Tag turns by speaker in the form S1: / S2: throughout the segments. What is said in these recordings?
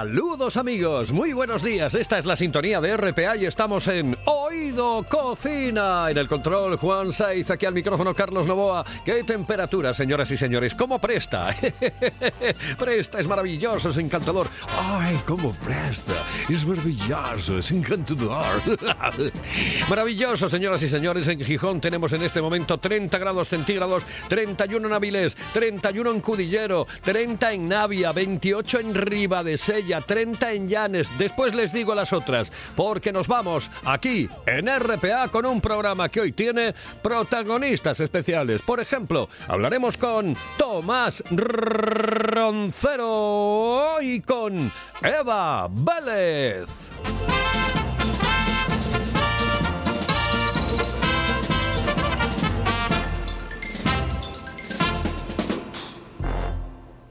S1: Saludos amigos, muy buenos días. Esta es la sintonía de RPA y estamos en Oído Cocina. En el control Juan Saiz, aquí al micrófono Carlos Novoa. ¿Qué temperatura, señoras y señores? ¿Cómo presta? presta, es maravilloso, es encantador. Ay, cómo presta. Es maravilloso, es encantador. maravilloso, señoras y señores. En Gijón tenemos en este momento 30 grados centígrados, 31 en Avilés, 31 en Cudillero, 30 en Navia, 28 en Riva de Sella, 30 en Llanes. Después les digo las otras, porque nos vamos aquí en RPA con un programa que hoy tiene protagonistas especiales. Por ejemplo, hablaremos con Tomás Roncero y con Eva Vélez.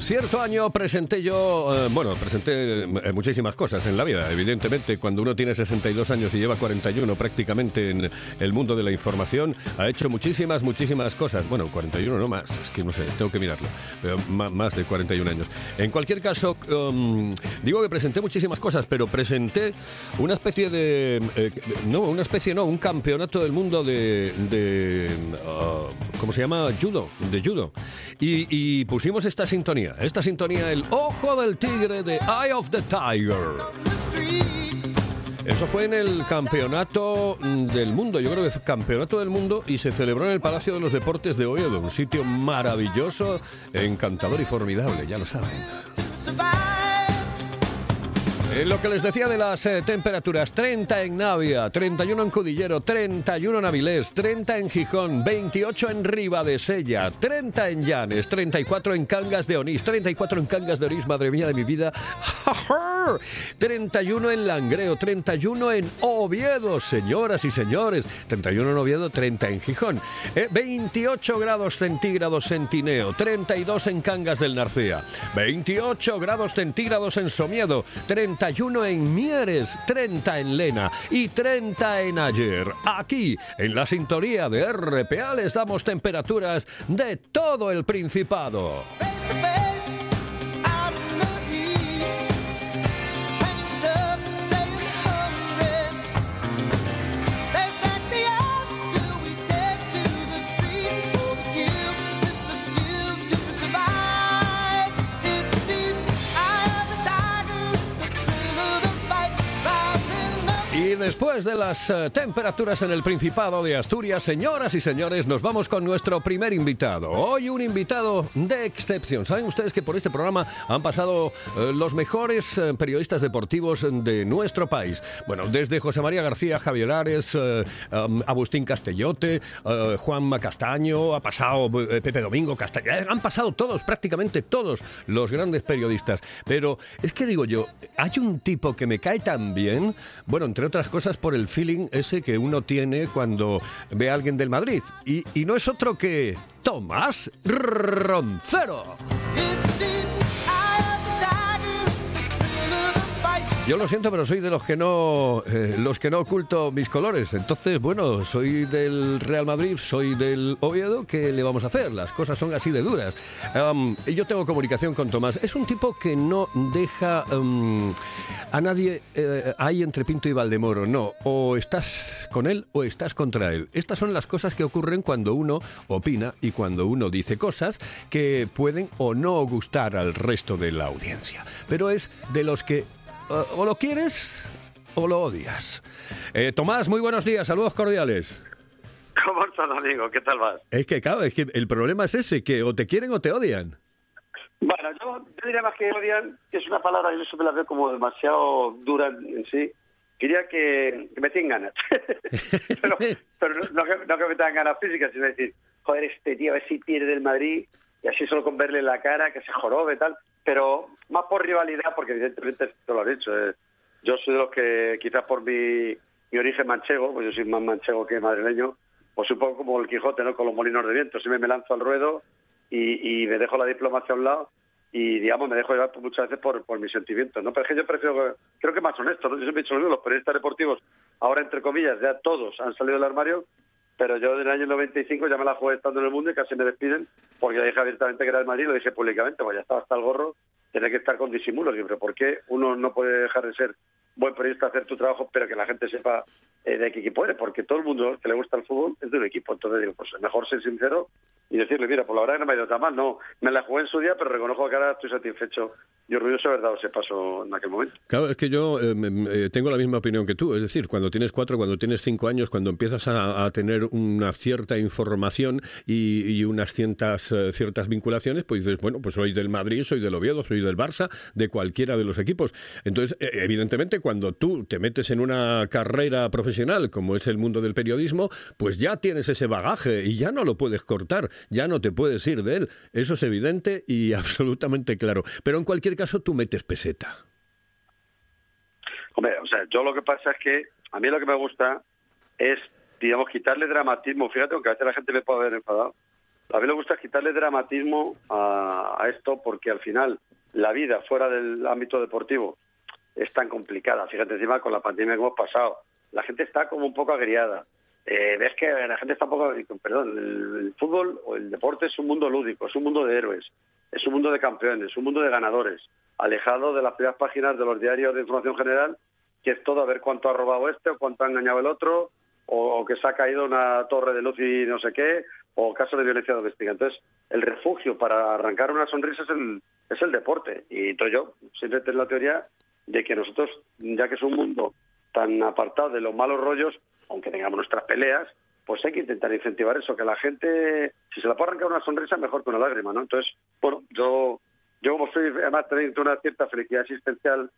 S1: Cierto año presenté yo, eh, bueno, presenté eh, muchísimas cosas en la vida. Evidentemente, cuando uno tiene 62 años y lleva 41 prácticamente en el mundo de la información, ha hecho muchísimas, muchísimas cosas. Bueno, 41 no más, es que no sé, tengo que mirarlo, más de 41 años. En cualquier caso, um, digo que presenté muchísimas cosas, pero presenté una especie de, eh, no, una especie, no, un campeonato del mundo de, ah, ¿cómo se llama? Judo, de judo. Y pusimos esta sintonía, esta sintonía, el Ojo del Tigre de Eye of the Tiger. Eso fue en el campeonato del mundo, yo creo que es campeonato del mundo y se celebró en el Palacio de los Deportes de Oviedo, un sitio maravilloso, encantador y formidable, ya lo saben. Eh, lo que les decía de las eh, temperaturas, 30 en Navia, 31 en Cudillero, 31 en Avilés, 30 en Gijón, 28 en Riva de Sella, 30 en Llanes, 34 en Cangas de Onís, 34 en Cangas de Onís, madre mía de mi vida, 31 en Langreo, 31 en Oviedo, señoras y señores, 31 en Oviedo, 30 en Gijón, Eh, 28 grados centígrados en Tineo, 32 en Cangas del Narcea, 28 grados centígrados en Somiedo, 31 en Mieres, 30 en Lena y 30 en Ayer. Aquí, en la sintonía de RPA, les damos temperaturas de todo el Principado. Y después de las eh, temperaturas en el Principado de Asturias, señoras y señores, nos vamos con nuestro primer invitado. Hoy un invitado de excepción. Saben ustedes que por este programa han pasado eh, los mejores eh, periodistas deportivos de nuestro país. Bueno, desde José María García, Javier Ares, um, Agustín Castellote, Juanma Castaño, ha pasado Pepe Domingo Castaño, han pasado todos, prácticamente todos los grandes periodistas. Pero es que digo yo, hay un tipo que me cae tan bien, bueno, entre otras cosas por el feeling ese que uno tiene cuando ve a alguien del Madrid. Y, y no es otro que Tomás Roncero. Yo lo siento, pero soy de los que no eh, los que no oculto mis colores. Entonces, bueno, soy del Real Madrid, soy del Oviedo. ¿Qué le vamos a hacer? Las cosas son así de duras. Yo tengo comunicación con Tomás. Es un tipo que no deja a nadie eh, ahí entre Pinto y Valdemoro. No, o estás con él o estás contra él. Estas son las cosas que ocurren cuando uno opina y cuando uno dice cosas que pueden o no gustar al resto de la audiencia. Pero es de los que o lo quieres o lo odias. Eh, Tomás, muy buenos días, saludos cordiales.
S2: ¿Cómo estás, amigo? ¿Qué tal vas?
S1: Es que, claro, es que el problema es ese, que o te quieren o te odian.
S2: Bueno, yo, diría más que odian, que es una palabra, yo siempre la veo como demasiado dura en sí. Quería que, me tengan ganas. pero, no, que, me tengan ganas físicas, sino decir, joder, este tío a ver si pierde el Madrid, y así solo con verle la cara, que se jorobe tal pero más por rivalidad, porque evidentemente tú lo has dicho. Eh, yo soy de los que, quizás por mi, mi origen manchego, pues yo soy más manchego que madrileño, pues un poco como el Quijote, ¿no? Con los molinos de viento. Siempre me lanzo al ruedo y, y me dejo la diplomacia a un lado y, digamos, me dejo llevar muchas veces por, por mis sentimientos, ¿no? Pero es que yo prefiero, creo que más honesto, ¿no? Yo siempre he dicho lo mismo, los periodistas deportivos, ahora, entre comillas, ya todos han salido del armario, pero yo en el año 95 ya me la jugué estando en el mundo y casi me despiden porque dije abiertamente que era el Madrid, lo dije públicamente, pues ya estaba hasta el gorro, tiene que estar con disimulo. Siempre, ¿por qué uno no puede dejar de ser buen periodista, hacer tu trabajo, pero que la gente sepa eh, de qué equipo eres? Porque todo el mundo que le gusta el fútbol es de un equipo. Entonces digo, pues mejor ser sincero y decirle, mira, por la verdad no me ha ido tan mal, no, me la jugué en su día, pero reconozco que ahora estoy satisfecho y orgulloso de haber dado ese paso en aquel momento.
S1: Claro, es que yo eh, eh, tengo la misma opinión que tú, es decir, cuando tienes cuatro, cuando tienes cinco años, cuando empiezas a, tener una cierta información y, unas ciertas, eh, ciertas vinculaciones, pues dices, bueno, pues soy del Madrid, soy del Oviedo, soy del Barça, de cualquiera de los equipos. Entonces, evidentemente, cuando tú te metes en una carrera profesional, como es el mundo del periodismo, pues ya tienes ese bagaje y ya no lo puedes cortar ya no te puedes ir de él. Eso es evidente y absolutamente claro. Pero en cualquier caso, tú metes peseta.
S2: Hombre, o sea, yo lo que pasa es que a mí lo que me gusta es, digamos, quitarle dramatismo. Fíjate, aunque a veces la gente me puede haber enfadado. A mí me gusta quitarle dramatismo a, a esto porque al final la vida fuera del ámbito deportivo es tan complicada. Fíjate encima con la pandemia que hemos pasado. La gente está como un poco agriada eh, ves que la gente está un poco, perdón, el, fútbol o el deporte es un mundo lúdico, es un mundo de héroes, es un mundo de campeones, es un mundo de ganadores, alejado de las primeras páginas de los diarios de información general, que es todo a ver cuánto ha robado este o cuánto ha engañado el otro, o, que se ha caído una torre de luz y no sé qué, o caso de violencia doméstica. Entonces, el refugio para arrancar una sonrisa es el, deporte. Y yo siempre tengo la teoría de que nosotros, ya que es un mundo tan apartado de los malos rollos, aunque tengamos nuestras peleas, pues hay que intentar incentivar eso, que la gente, si se la puede arrancar una sonrisa, mejor que una lágrima, ¿no? Entonces, bueno, yo, yo como soy, además teniendo una cierta felicidad existencial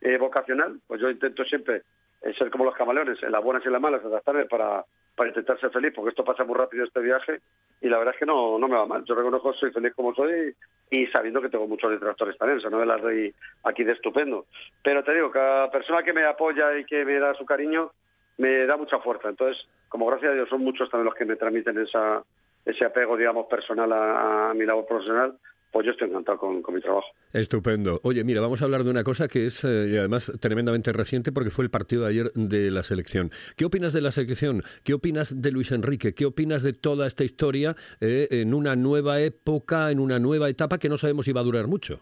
S2: eh, vocacional, pues yo intento siempre eh, ser como los camaleones, en las buenas y en las malas, adaptarme para, para intentar ser feliz, porque esto pasa muy rápido este viaje, y la verdad es que no, no me va mal. Yo reconozco soy feliz como soy y sabiendo que tengo muchos detractores también, o sea, no me las doy aquí de estupendo. Pero te digo, cada persona que me apoya y que me da su cariño, me da mucha fuerza. Entonces, como gracias a Dios son muchos también los que me transmiten esa, ese apego, digamos, personal a, mi labor profesional, pues yo estoy encantado con, mi trabajo.
S1: Estupendo. Oye, mira, vamos a hablar de una cosa que es, eh, y además, tremendamente reciente porque fue el partido de ayer de la selección. ¿Qué opinas de la selección? ¿Qué opinas de Luis Enrique? ¿Qué opinas de toda esta historia eh, en una nueva época, en una nueva etapa que no sabemos si va a durar mucho?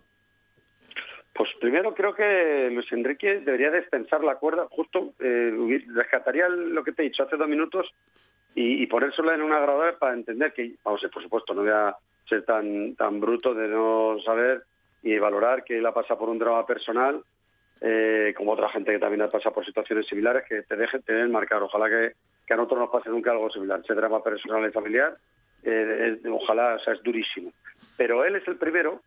S2: Pues primero creo que Luis Enrique debería despensar la cuerda, justo eh, rescataría lo que te he dicho hace dos minutos y, y ponérsela en una grabadora para entender que, vamos, por supuesto, no voy a ser tan, tan bruto de no saber y valorar que él ha pasado por un drama personal, eh, como otra gente que también ha pasado por situaciones similares, que te dejen tener marcar. Ojalá que, que a nosotros nos pase nunca algo similar. Ese drama personal y familiar, eh, ojalá, o sea, es durísimo. Pero él es el primero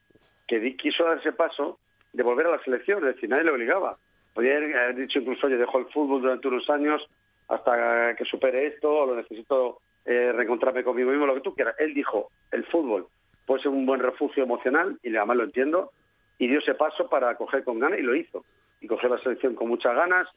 S2: que quiso dar ese paso de volver a la selección, es decir, nadie le obligaba. Podría haber dicho incluso, oye, dejo el fútbol durante unos años hasta que supere esto, o lo necesito eh, reencontrarme conmigo mismo, lo que tú quieras. Él dijo, el fútbol puede ser un buen refugio emocional, y además lo entiendo, y dio ese paso para coger con ganas, y lo hizo. Y coger la selección con muchas ganas.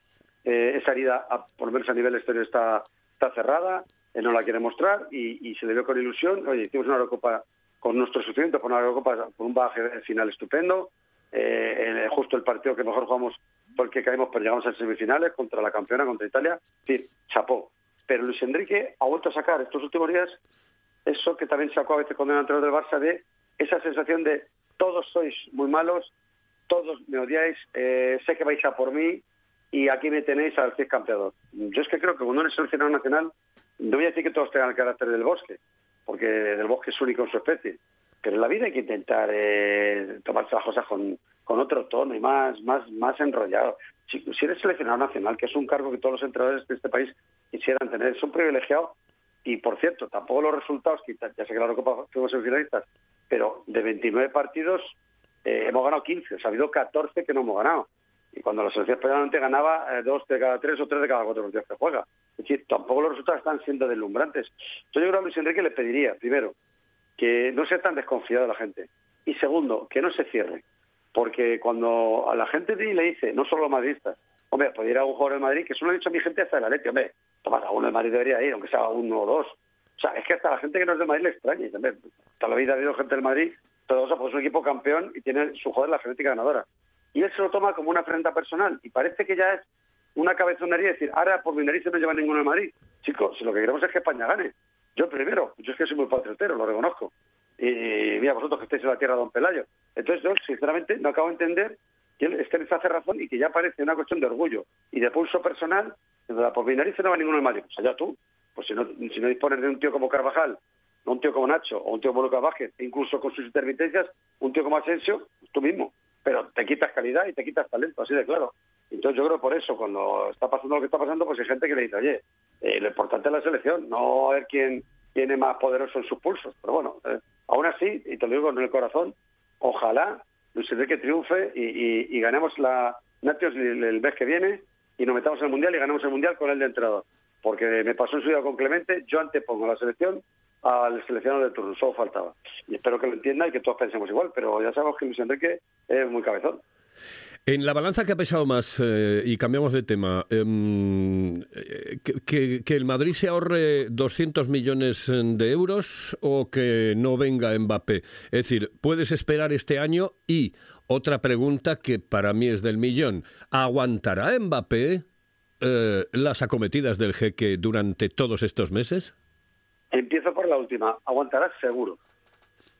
S2: Eh, esa herida, a, por menos a nivel exterior, está, está cerrada, él no la quiere mostrar, y, se le vio con ilusión. Oye, hicimos una Eurocopa con nuestro sufrimiento, con una Eurocopa con un baje final estupendo, eh, justo el partido que mejor jugamos porque caímos, pero llegamos a semifinales contra la campeona, contra Italia. Es chapó. Pero Luis Enrique ha vuelto a sacar estos últimos días eso que también sacó a veces cuando era entrenador del Barça de esa sensación de todos sois muy malos, todos me odiáis, eh, sé que vais a por mí y aquí me tenéis al ser campeador. Yo es que creo que cuando eres seleccionado nacional, no voy a decir que todos tengan el carácter del bosque, porque del bosque es único en su especie, pero en la vida hay que intentar eh, tomarse las cosas con, con otro tono y más, más, más enrollado. Si, si eres seleccionado nacional, que es un cargo que todos los entrenadores de este país quisieran tener, es un privilegiado y por cierto, tampoco los resultados, ya sé que la Eurocopa fuimos semifinalistas, pero de 29 partidos eh, hemos ganado 15, o sea, ha habido 14 que no hemos ganado. Y cuando la selección española ganaba eh, dos de cada tres o tres de cada cuatro partidos que juega. Es decir, tampoco los resultados están siendo deslumbrantes. Entonces yo creo que a Luis Enrique le pediría, primero, que no sea tan desconfiado la gente. Y segundo, que no se cierre. Porque cuando a la gente le dice, no solo los madridistas, hombre, puede ir a un jugador de Madrid, que eso lo ha dicho a mi gente hasta la leche, hombre, Tomás, a uno de Madrid debería ir, aunque sea uno o dos. O sea, es que hasta la gente que no es de Madrid le extraña. También, toda la vida ha habido gente del Madrid, todo eso, pues es un equipo campeón y tiene su jugador la genética ganadora. Y él se lo toma como una afrenta personal y parece que ya es una cabezonería decir, ahora por mi nariz no lleva ninguno de Madrid. Chicos, si lo que queremos es que España gane. Yo primero, yo es que soy muy patriotero, lo reconozco. Y mira, vosotros que estáis en la tierra de Don Pelayo. Entonces yo, sinceramente, no acabo de entender que él este hace razón y que ya parece una cuestión de orgullo y de pulso personal por mi no va ninguno de Madrid. Pues allá tú. Pues si no, si no dispones de un tío como Carvajal, un tío como Nacho, o un tío como Lucas Vázquez, e incluso con sus intermitencias, un tío como Asensio, pues tú mismo. Pero te quitas calidad y te quitas talento, así de claro. Entonces yo creo por eso, cuando está pasando lo que está pasando, pues hay gente que le dice, oye, eh, lo importante es la selección, no ver quién tiene más poderoso en sus pulsos. Pero bueno, eh, aún así, y te lo digo con el corazón, ojalá Luis Enrique triunfe y, ganemos la Nations el mes que viene y nos metamos en el Mundial y ganamos el Mundial con el de entrenador. Porque me pasó en su día con Clemente, yo antepongo la selección al seleccionador de turno, solo faltaba. Y espero que lo entienda y que todos pensemos igual, pero ya sabemos que Luis Enrique es muy cabezón.
S1: En la balanza que ha pesado más, eh, y cambiamos de tema, em, que, el Madrid se ahorre 200 millones de euros o que no venga Mbappé. Es decir, puedes esperar este año y otra pregunta que para mí es del millón. ¿Aguantará Mbappé eh, las acometidas del jeque durante todos estos meses?
S2: Empiezo por la última. Aguantará seguro.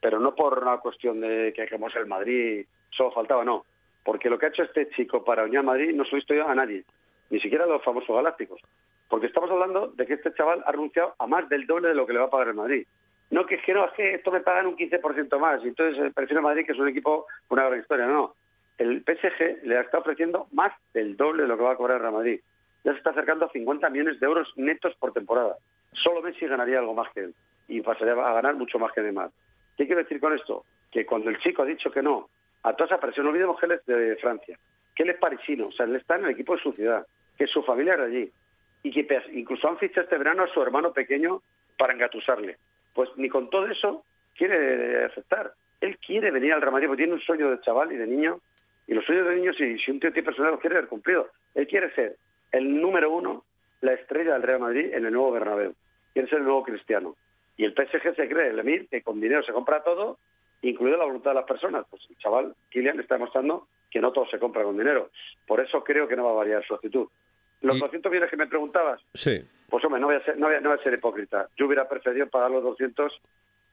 S2: Pero no por una cuestión de que hagamos el Madrid, solo faltaba, no. Porque lo que ha hecho este chico para unir a Madrid no se lo he visto yo a nadie, ni siquiera a los famosos galácticos. Porque estamos hablando de que este chaval ha renunciado a más del doble de lo que le va a pagar el Madrid. No, que es que no, es que esto me pagan un 15% más, y entonces eh, prefiero Madrid, que es un equipo con una gran historia. No, el PSG le está ofreciendo más del doble de lo que va a cobrar el Madrid. Ya se está acercando a 50 millones de euros netos por temporada. Solo Messi ganaría algo más que él, y pasaría a ganar mucho más que Neymar. ¿Qué quiero decir con esto? Que cuando el chico ha dicho que no a toda esa presión, no olvidemos que él es de Francia, que él es parisino, o sea, él está en el equipo de su ciudad, que su familia de allí, y que incluso han fichado este verano a su hermano pequeño para engatusarle pues ni con todo eso quiere aceptar. Él quiere venir al Real Madrid porque tiene un sueño de chaval y de niño, y los sueños de niños, si, si un tío tiene personal, los quiere haber cumplido. Él quiere ser el número uno, la estrella del Real Madrid en el nuevo Bernabéu. Quiere ser el nuevo cristiano. Y el PSG se cree, el Emir, que con dinero se compra todo, incluido la voluntad de las personas. Pues el chaval, Kylian, está demostrando que no todo se compra con dinero. Por eso creo que no va a variar su actitud. Los 200 millones que me preguntabas,
S1: sí.
S2: pues hombre, no voy, a ser, no, voy a, no voy a ser hipócrita. Yo hubiera preferido pagar los 200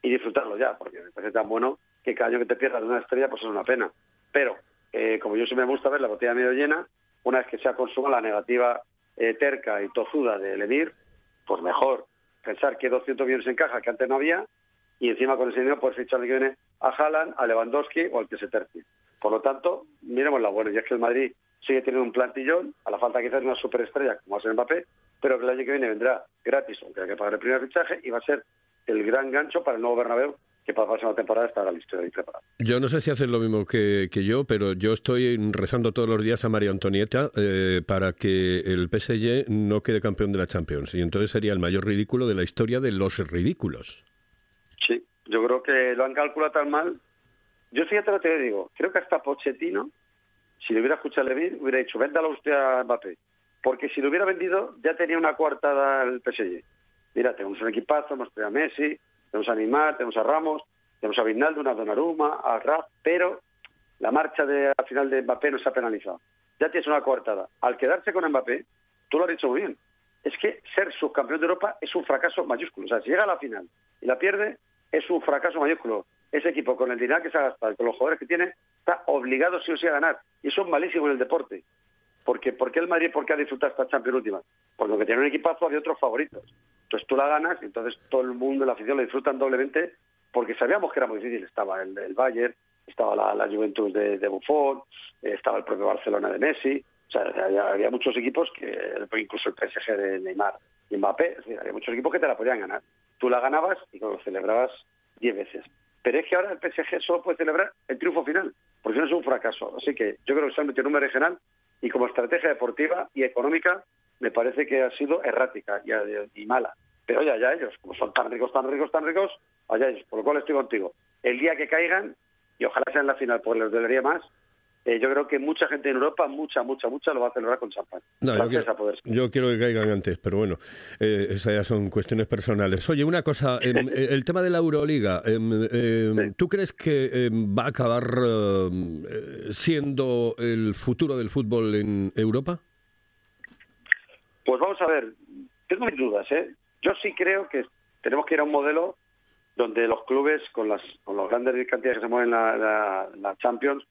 S2: y disfrutarlo ya, porque me parece tan bueno que cada año que te pierdas una estrella, pues es una pena. Pero, eh, como yo siempre me gusta ver la botella medio llena, una vez que se ha consumado la negativa eh, terca y tozuda de Emir, pues mejor pensar que 200 millones en caja que antes no había y encima con ese dinero pues fichar el que viene a Haaland, a Lewandowski o al que se tercie. Por lo tanto, miremos la buena, y es que el Madrid sigue teniendo un plantillón, a la falta quizás de una superestrella como va a ser Mbappé, pero que el año que viene vendrá gratis, aunque hay que pagar el primer fichaje, y va a ser el gran gancho para el nuevo Bernabéu que para la próxima temporada estará listo y preparado.
S1: Yo no sé si haces lo mismo que, yo, pero yo estoy rezando todos los días a María Antonieta eh, para que el PSG no quede campeón de la Champions. Y entonces sería el mayor ridículo de la historia de los ridículos.
S2: Yo creo que lo han calculado tan mal. Yo fíjate lo que te digo, creo que hasta Pochettino si le hubiera escuchado a Levin, hubiera dicho, véndalo usted a Mbappé. Porque si lo hubiera vendido, ya tenía una cuartada el PSG. Mira, tenemos un equipazo, hemos a Messi, tenemos a Neymar, tenemos a Ramos, tenemos a Vinaldo, a Donnarumma, a Raf, pero la marcha de, al final de Mbappé nos ha penalizado. ya tienes una coartada. Al quedarse con Mbappé, tú lo has dicho muy bien, es que ser subcampeón de Europa es un fracaso mayúsculo. O sea, si llega a la final y la pierde, es un fracaso mayúsculo. Ese equipo, con el dinero que se ha gastado, con los jugadores que tiene, está obligado sí o sí a ganar. Y eso es malísimo en el deporte. Porque, ¿Por qué el Madrid por qué ha disfrutado esta Champions última? Porque tiene un equipazo de otros favoritos. Entonces tú la ganas y entonces todo el mundo, la afición, la disfrutan doblemente porque sabíamos que era muy difícil. Estaba el, el Bayern, estaba la, la Juventus de, de Buffon, eh, estaba el propio Barcelona de Messi. O sea, había, había muchos equipos, que incluso el PSG de Neymar y Mbappé, había muchos equipos que te la podían ganar. Tú la ganabas y lo celebrabas diez veces. Pero es que ahora el PSG solo puede celebrar el triunfo final, porque no es un fracaso. Así que yo creo que se han metido en un regional y como estrategia deportiva y económica me parece que ha sido errática y, y mala. Pero ya, ya ellos, como son tan ricos, tan ricos, tan ricos, allá ellos. Por lo cual estoy contigo. El día que caigan, y ojalá sea en la final, porque les debería más, eh, yo creo que mucha gente en Europa, mucha, mucha, mucha, lo va a celebrar con champán.
S1: No, yo, quiero,
S2: poder.
S1: yo quiero que caigan antes, pero bueno, eh, esas ya son cuestiones personales. Oye, una cosa, em, eh, el tema de la Euroliga, em, em, ¿tú crees que va a acabar siendo el futuro del fútbol en Europa?
S2: Pues vamos a ver, tengo mis dudas, ¿eh? Yo sí creo que tenemos que ir a un modelo donde los clubes, con las con las grandes cantidades que se mueven la, la, la Champions,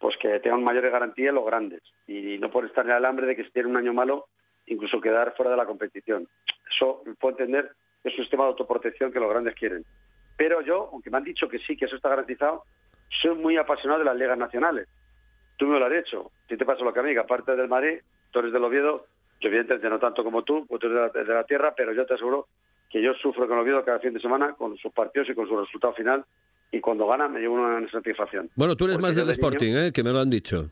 S2: pues que tengan mayores garantías los grandes y no por estar en el alambre de que si tiene un año malo, incluso quedar fuera de la competición. Eso puedo entender es un sistema de autoprotección que los grandes quieren. Pero yo, aunque me han dicho que sí, que eso está garantizado, soy muy apasionado de las ligas nacionales. Tú me lo has dicho. Si te pasa lo que a mí, aparte del Madrid, tú eres del Oviedo, yo evidentemente no tanto como tú, pues tú eres de la, de la tierra, pero yo te aseguro que yo sufro con Oviedo cada fin de semana con sus partidos y con su resultado final y cuando gana me llevo una satisfacción.
S1: Bueno, tú eres
S2: Porque
S1: más del
S2: de
S1: Sporting,
S2: niño-
S1: ¿eh? que me lo han dicho.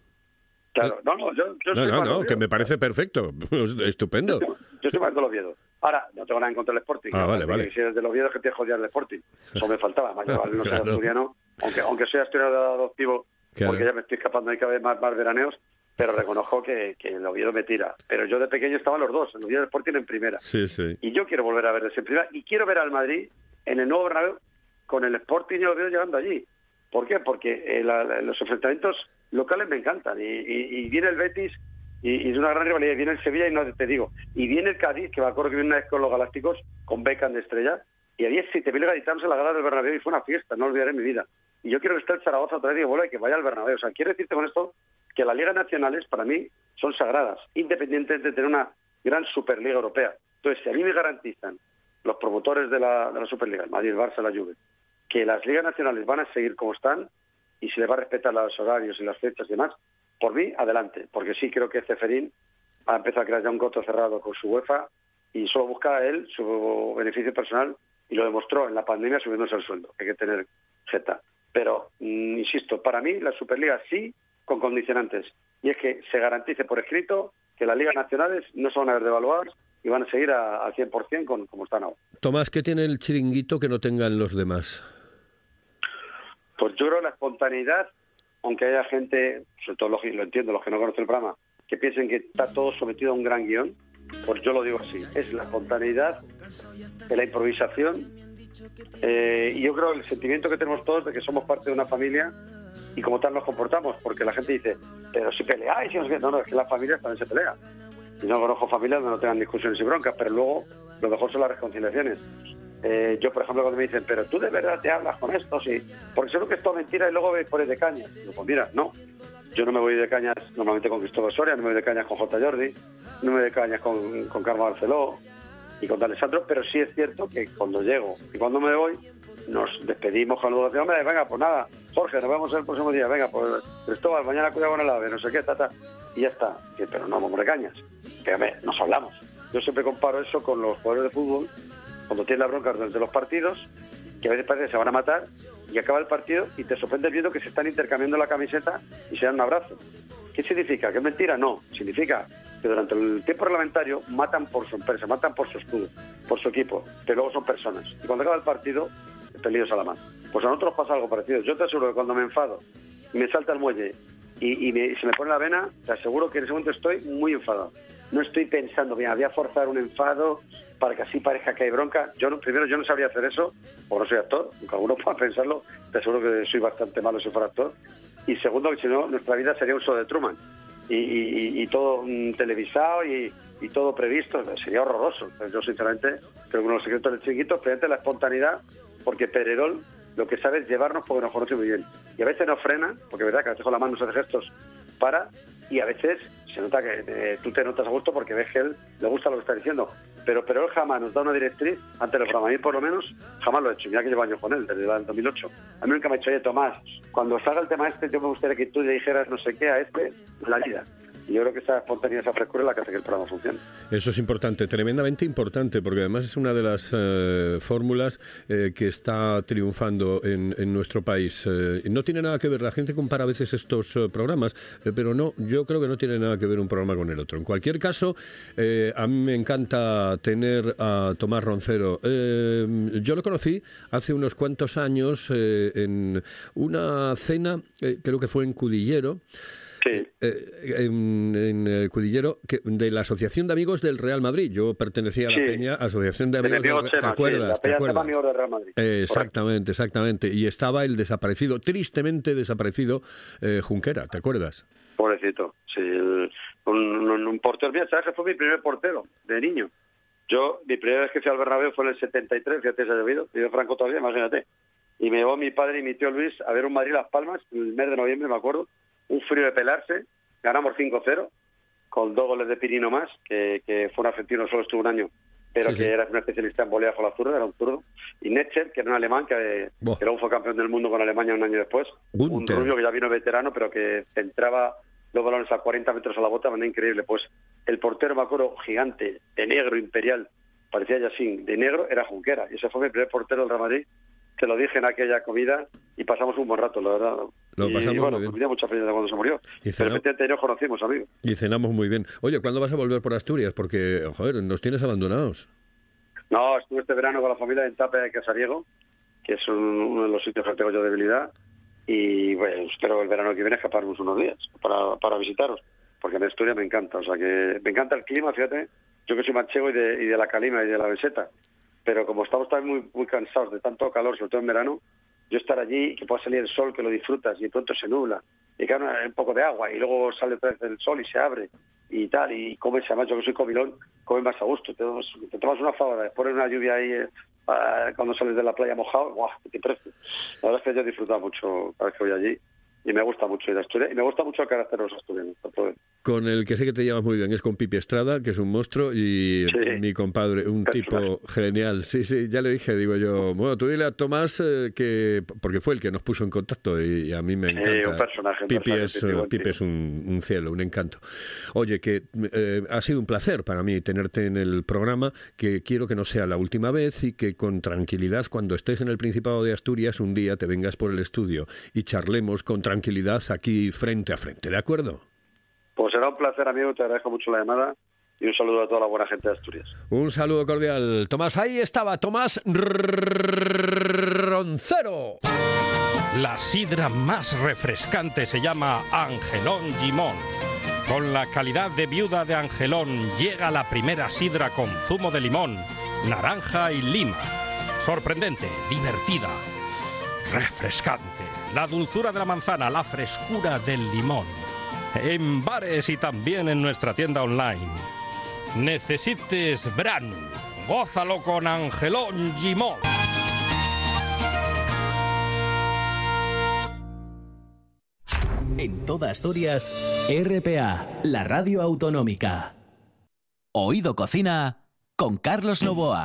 S2: Claro, no, no, yo, yo
S1: No, no, no,
S2: del
S1: que me parece perfecto, estupendo.
S2: Yo, yo soy más del Oviedo. Ahora, no tengo nada en contra del Sporting.
S1: Ah, vale,
S2: Aparte
S1: vale.
S2: que Si eres del Oviedo, que te jodía el Sporting. Eso me faltaba. Más no
S1: Claro.
S2: asturiano, aunque, aunque soy asturiano de adoptivo,
S1: Claro.
S2: porque ya me estoy escapando de cada vez más, más veraneos, pero reconozco que, que el Oviedo me tira. Pero yo de pequeño estaban los dos, el Oviedo y el Sporting en primera.
S1: Sí, sí.
S2: Y yo quiero volver a ver ese en primera y quiero ver al Madrid en el nuevo Bernabéu con el Sporting y el Oviedo llegando allí. ¿Por qué? Porque eh, los enfrentamientos locales me encantan y, viene el Betis y, es una gran rivalidad. Y viene el Sevilla y no te digo. Y viene el Cádiz, que acuerdo que viene una vez con los Galácticos, con Beckham de estrella, y había 7.000 gaditanos en la gala del Bernabéu y fue una fiesta, no olvidaré mi vida. Y yo quiero que esté el Zaragoza otra vez y vuelva y que vaya al Bernabéu. O sea, quiero decirte con esto que las ligas nacionales para mí son sagradas, independientemente de tener una gran Superliga Europea. Entonces, si a mí me garantizan los promotores de la, de la Superliga, el Madrid, Barça, la Juve, que las ligas nacionales van a seguir como están y se les va a respetar los horarios y las fechas y demás, por mí, adelante, porque sí creo que Ceferín ha empezado a crear ya un coto cerrado con su UEFA y solo busca él su beneficio personal y lo demostró en la pandemia subiéndose el sueldo, hay que tener jeta. Pero, mm, insisto, para mí la Superliga sí, con condicionantes, y es que se garantice por escrito que las ligas nacionales no se van a ver devaluadas y van a seguir al 100% con, como están ahora.
S1: Tomás, ¿qué tiene el chiringuito que no tengan los demás?
S2: Pues yo creo la espontaneidad, aunque haya gente, sobre todo los, y lo entiendo, los que no conocen el programa, que piensen que está todo sometido a un gran guion, pues yo lo digo así, es la espontaneidad, de la improvisación, eh, y yo creo el sentimiento que tenemos todos de que somos parte de una familia y como tal nos comportamos, porque la gente dice, pero si peleáis, no, sé qué". no, no, es que las familias también se pelean. No conozco familias donde no tengan discusiones y broncas, pero luego lo mejor son las reconciliaciones. Eh, yo, por ejemplo, cuando me dicen, pero tú de verdad te hablas con esto, sí, porque seguro que es todo mentira y luego me pones de cañas. Digo, pues mira, no. Yo no me voy de cañas normalmente con Cristóbal Soria, no me voy de cañas con J. Jordi, no me voy de cañas con, con Carlos Barceló y con Alessandro, pero sí es cierto que cuando llego y cuando me voy, nos despedimos con educación, hombre, venga, pues nada, Jorge, nos vemos el próximo día, venga, pues Cristóbal, mañana cuidado con el ave, no sé qué, tata, y ya está. Pero no de cañas, hombre, nos hablamos. Yo siempre comparo eso con los jugadores de fútbol, cuando tienen la bronca durante los partidos, que a veces parece que se van a matar, y acaba el partido y te sorprende viendo que se están intercambiando la camiseta y se dan un abrazo. ¿Qué significa? ¿Que es mentira? No. Significa que durante el tiempo reglamentario matan por su empresa, matan por su escudo, por su equipo, pero luego son personas. Y cuando acaba el partido, peleos a la mano. Pues a nosotros nos pasa algo parecido. Yo te aseguro que cuando me enfado y me salta el muelle y, me- se me pone la vena, te aseguro que en ese momento estoy muy enfadado. No estoy pensando, bien, voy a forzar un enfado para que así parezca que hay bronca. Yo no, primero, yo no sabría hacer eso, o no soy actor, aunque alguno pueda pensarlo, te aseguro que soy bastante malo si fuera actor. Y segundo, que si no, nuestra vida sería un show de Truman. y, todo mm, televisado y, todo previsto. Sería horroroso. Yo, sinceramente, creo que uno de los secretos del chiquito es la espontaneidad, porque Pererol lo que sabe es llevarnos porque nos conoce muy bien. Y a veces nos frena, porque es verdad que a veces con la mano nos hace gestos para, y a veces se nota que eh, tú te notas a gusto porque ves que él le gusta lo que está diciendo. Pero, pero él jamás nos da una directriz ante el programa. A mí, por lo menos, jamás lo he hecho. Mira que llevo años con él, desde el 2008. A mí nunca me ha dicho, oye, Tomás, cuando salga el tema este, yo me gustaría que tú le dijeras no sé qué a este, la vida. Y yo creo que esa espontaneidad, esa frescura es la que hace que el programa funcione.
S1: Eso es importante, tremendamente importante, porque además es una de las eh, fórmulas eh, que está triunfando en, en nuestro país. Eh, no tiene nada que ver, la gente compara a veces estos eh, programas, eh, pero no, yo creo que no tiene nada que ver un programa con el otro. En cualquier caso, eh, a mí me encanta tener a Tomás Roncero. Yo lo conocí hace unos cuantos años en una cena, creo que fue en Cudillero.
S2: Sí.
S1: Eh, en, en, eh, Cudillero que- de la Asociación de Amigos del Real Madrid. Yo pertenecía a la
S2: Sí.
S1: Peña Asociación de Amigos
S2: amigo
S1: del
S2: Chema,
S1: ¿Te
S2: sí,
S1: acuerdas?
S2: la
S1: ¿Te
S2: Peña
S1: acuerdas?
S2: Del Real Madrid.
S1: Eh, exactamente, exactamente. Y estaba el desaparecido, tristemente desaparecido, eh, Junquera, ¿te acuerdas?
S2: Pobrecito. Sí, el- un, un- un portero. Mira, ¿sabes que fue mi primer portero de niño? Yo, mi primera vez que fui al Bernabéu fue en el 73, fíjate si ha llovido, vive Franco todavía, imagínate. Y me llevó mi padre y mi tío Luis a ver un Madrid-Las Palmas, en el mes de noviembre, me acuerdo. Un frío de pelarse, ganamos 5-0, con dos goles de Pirino más, que, que fue un argentino, solo estuvo un año, pero
S1: Sí,
S2: que
S1: sí.
S2: era un especialista en volea con la zurda, era un zurdo. Y Netzer, que era un alemán, que, que luego fue campeón del mundo con Alemania un año después.
S1: Gunther.
S2: Un rubio que ya vino veterano, pero que centraba los balones a 40 metros a la bota, manera increíble. Pues el portero, me acuerdo, gigante, de negro, imperial, parecía Yassin, de negro, era Junquera. Y ese fue mi primer portero del Real Madrid. Te lo dije en aquella comida y pasamos un buen rato, la verdad.
S1: Lo
S2: y
S1: pasamos
S2: bueno,
S1: muy bien.
S2: mucha pena cuando se murió.
S1: Y
S2: Pero nos conocimos, amigo.
S1: Y cenamos muy bien. Oye, ¿cuándo vas a volver por Asturias? Porque, joder, nos tienes abandonados.
S2: No, estuve este verano con la familia en Tape de Casariego, que es un- uno de los sitios que tengo yo debilidad. Y bueno, espero el verano que viene escaparnos unos días para, para visitaros, porque en Asturias me encanta. O sea que me encanta el clima, fíjate. Yo que soy manchego y de, y de la Calima y de la Beseta. Pero como estamos también muy, muy cansados de tanto calor, sobre todo en verano, yo estar allí, que pueda salir el sol, que lo disfrutas y de pronto se nubla y cae un poco de agua y luego sale otra vez el sol y se abre y tal, y comes, además yo que soy comilón, comes más a gusto. Te, te tomas una fábara, después de una lluvia ahí eh, cuando sales de la playa mojado, ¡guau! te precio. La verdad es que yo he disfrutado mucho cada vez que voy allí y me gusta mucho ir a Asturias y me gusta mucho el carácter de los asturianos.
S1: Con el que sé que te llevas muy bien es con Pipi Estrada, que es un monstruo, y
S2: Sí.
S1: mi compadre, un tipo genial. Sí, sí, ya le dije, digo yo, bueno, tú dile a Tomás eh, que, porque fue el que nos puso en contacto y, y a mí me
S2: Sí,
S1: encanta.
S2: un personaje,
S1: Pipi
S2: personaje,
S1: es,
S2: Pipi,
S1: es un, un cielo, un encanto. Oye, que eh, ha sido un placer para mí tenerte en el programa, que quiero que no sea la última vez y que con tranquilidad, cuando estés en el Principado de Asturias, un día te vengas por el estudio y charlemos con tranquilidad aquí frente a frente, ¿de acuerdo?
S2: Pues será un placer, amigo, te agradezco mucho la llamada y un saludo a toda la buena gente de Asturias.
S1: Un saludo cordial. Tomás, ahí estaba Tomás Roncero.
S3: La sidra más refrescante se llama Angelón Gimón. Con la calidad de viuda de Angelón llega la primera sidra con zumo de limón, naranja y lima. Sorprendente, divertida, refrescante. La dulzura de la manzana, la frescura del limón. En bares y también en nuestra tienda online. Necesites Bran. Gózalo con Angelón Gimón.
S4: En toda Asturias, RPA, la radio autonómica. Oído Cocina con Carlos Novoa.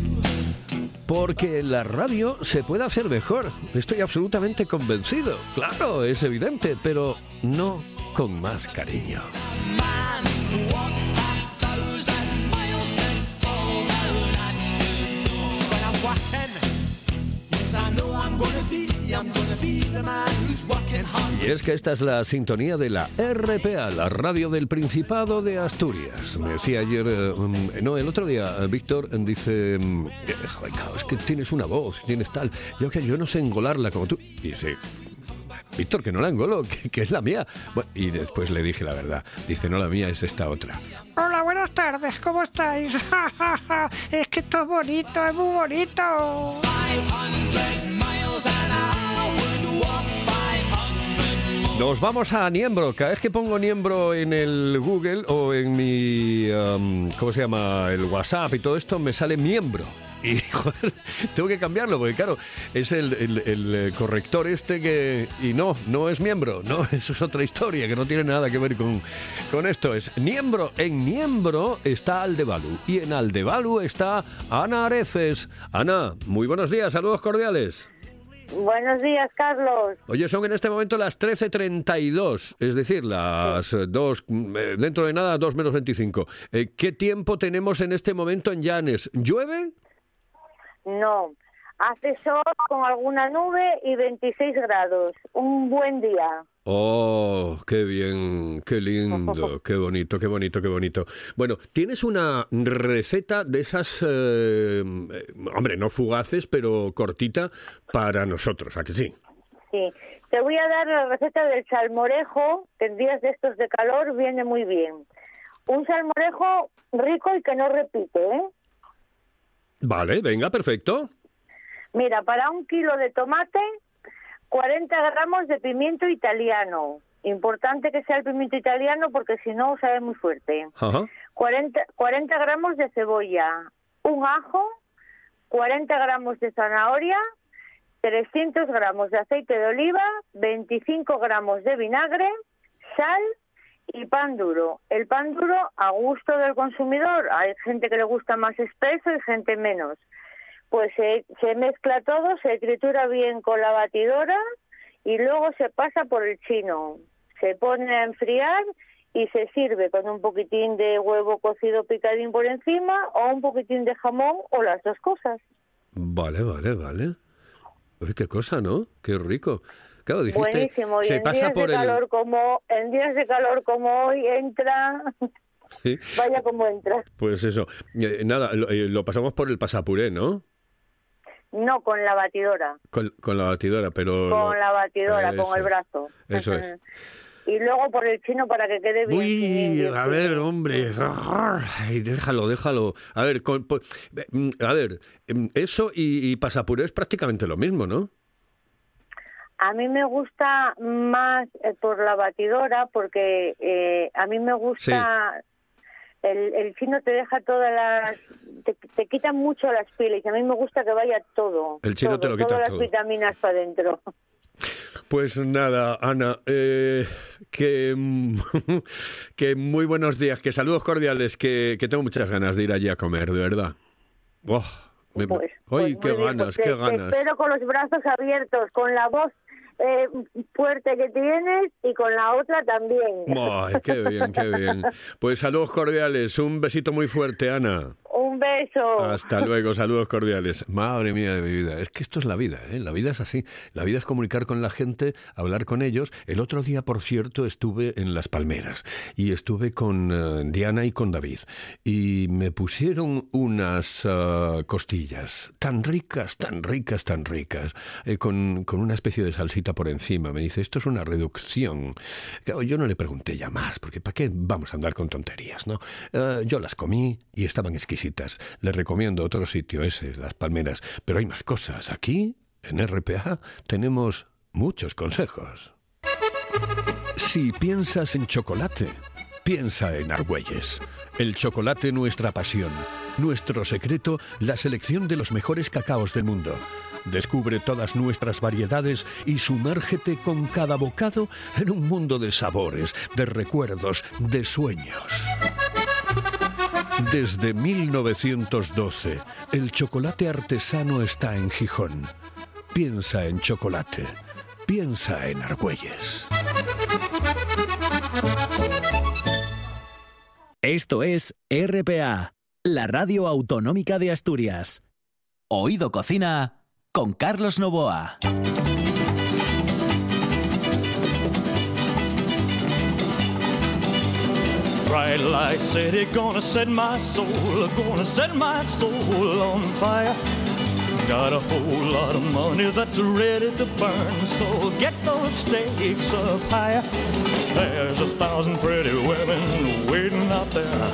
S1: Porque la radio se puede hacer mejor. Estoy absolutamente convencido. Claro, es evidente, pero no con más cariño. Y es que esta es la sintonía de la RPA, la radio del Principado de Asturias. Me decía ayer, eh, no, el otro día, eh, Víctor eh, dice, mm, es que tienes una voz, tienes tal. Yo que yo no sé engolarla como tú. Y dice, Víctor, que no la engolo, que, es la mía. y después le dije la verdad. Dice, no, la mía es esta otra.
S5: Hola, buenas tardes, ¿cómo estáis? es que esto es bonito, es muy bonito.
S1: Nos vamos a Niembro. Cada vez que pongo Niembro en el Google o en mi, ¿cómo se llama? El WhatsApp y todo esto, me sale miembro. Y tengo que cambiarlo porque claro, es el, el, corrector este que... Y no, no es miembro, no, eso es otra historia que no tiene nada que ver con, con esto. Es miembro, en miembro está Aldebalu y en Aldebalu está Ana Areces. Ana, muy buenos días, saludos cordiales.
S6: Buenos días, Carlos.
S1: Oye, son en este momento las 13.32, es decir, las dos, eh, dentro de nada, 2 menos 25. Eh, ¿Qué tiempo tenemos en este momento en Llanes? ¿Llueve?
S6: No, hace sol con alguna nube y 26 grados. Un buen día.
S1: Oh, qué bien, qué lindo, qué bonito, qué bonito, qué bonito. Bueno, tienes una receta de esas, eh, hombre, no fugaces, pero cortita para nosotros, ¿a que sí?
S6: Sí, te voy a dar la receta del salmorejo, que en días de estos de calor viene muy bien. Un salmorejo rico y que no repite, ¿eh?
S1: Vale, venga, perfecto.
S6: Mira, para un kilo de tomate 40 gramos de pimiento italiano. Importante que sea el pimiento italiano porque si no sabe muy fuerte. 40, 40 gramos de cebolla, un ajo, 40 gramos de zanahoria, 300 gramos de aceite de oliva, 25 gramos de vinagre, sal y pan duro. El pan duro a gusto del consumidor. Hay gente que le gusta más espeso y gente menos pues se, mezcla todo, se tritura bien con la batidora y luego se pasa por el chino. Se pone a enfriar y se sirve con un poquitín de huevo cocido picadín por encima o un poquitín de jamón o las dos cosas.
S1: Vale, vale, vale. Uy, qué cosa, ¿no? Qué rico. Claro, dijiste,
S6: Buenísimo.
S1: se
S6: en
S1: pasa
S6: días
S1: por
S6: de calor como en días de calor como hoy entra Vaya como entra.
S1: Pues eso. Eh, nada, lo, eh, lo, pasamos por el pasapuré, ¿no?
S6: No, con la batidora.
S1: Con, la batidora, pero...
S6: Con la batidora, con el brazo.
S1: Eso es.
S6: Y luego por el chino para que quede bien.
S1: Uy, a ver, hombre. Ay, déjalo, déjalo. A ver, mm, a ver, em, eso y, y pasapuré es prácticamente lo mismo, ¿no?
S6: A mí me gusta más eh, por la batidora porque eh, a mí me gusta el, el chino te deja todas las te, te quitan mucho las pieles y a mí me gusta que vaya todo
S1: el chino te lo quita
S6: todas las vitaminas para adentro
S1: pues nada, Ana, eh, que, que muy buenos días, que saludos cordiales, que, que, tengo muchas ganas de ir allí a comer, de verdad. Oh,
S6: pues, pues
S1: qué ganas, qué ganas.
S6: Te espero con los brazos abiertos, con la voz eh, fuerte que tienes y con la otra también.
S1: Ay, qué bien, qué bien. Pues saludos cordiales, un besito muy fuerte, Ana.
S6: Un beso.
S1: Hasta luego, saludos cordiales. Madre mía de mi vida, es que esto es la vida, ¿eh? La vida es así. La vida es comunicar con la gente, hablar con ellos. El otro día, por cierto, estuve en Las Palmeras y estuve con eh, Diana y con David y me pusieron unas uh, costillas tan ricas, tan ricas, tan ricas, eh, con, con una especie de salsita por encima. Me dice, esto es una reducción. yo no le pregunté ya más, porque ¿para qué vamos a andar con tonterías, no? Uh, yo las comí y estaban exquisitas. Les recomiendo otro sitio ese, Las Palmeras. Pero hay más cosas. Aquí, en RPA, tenemos muchos consejos. Si piensas en chocolate, piensa en Argüelles. El chocolate nuestra pasión. Nuestro secreto, la selección de los mejores cacaos del mundo. Descubre todas nuestras variedades y sumérgete con cada bocado en un mundo de sabores, de recuerdos, de sueños. Desde 1912, el chocolate artesano está en Gijón. Piensa en chocolate. Piensa en Argüelles.
S4: Esto es RPA, la radio autonómica de Asturias. Oído Cocina con Carlos Novoa.
S7: Bright light city, gonna set my soul, gonna set my soul on fire. Got a whole lot of money that's ready to burn, so get those stakes up higher. There's a thousand pretty women waiting out there.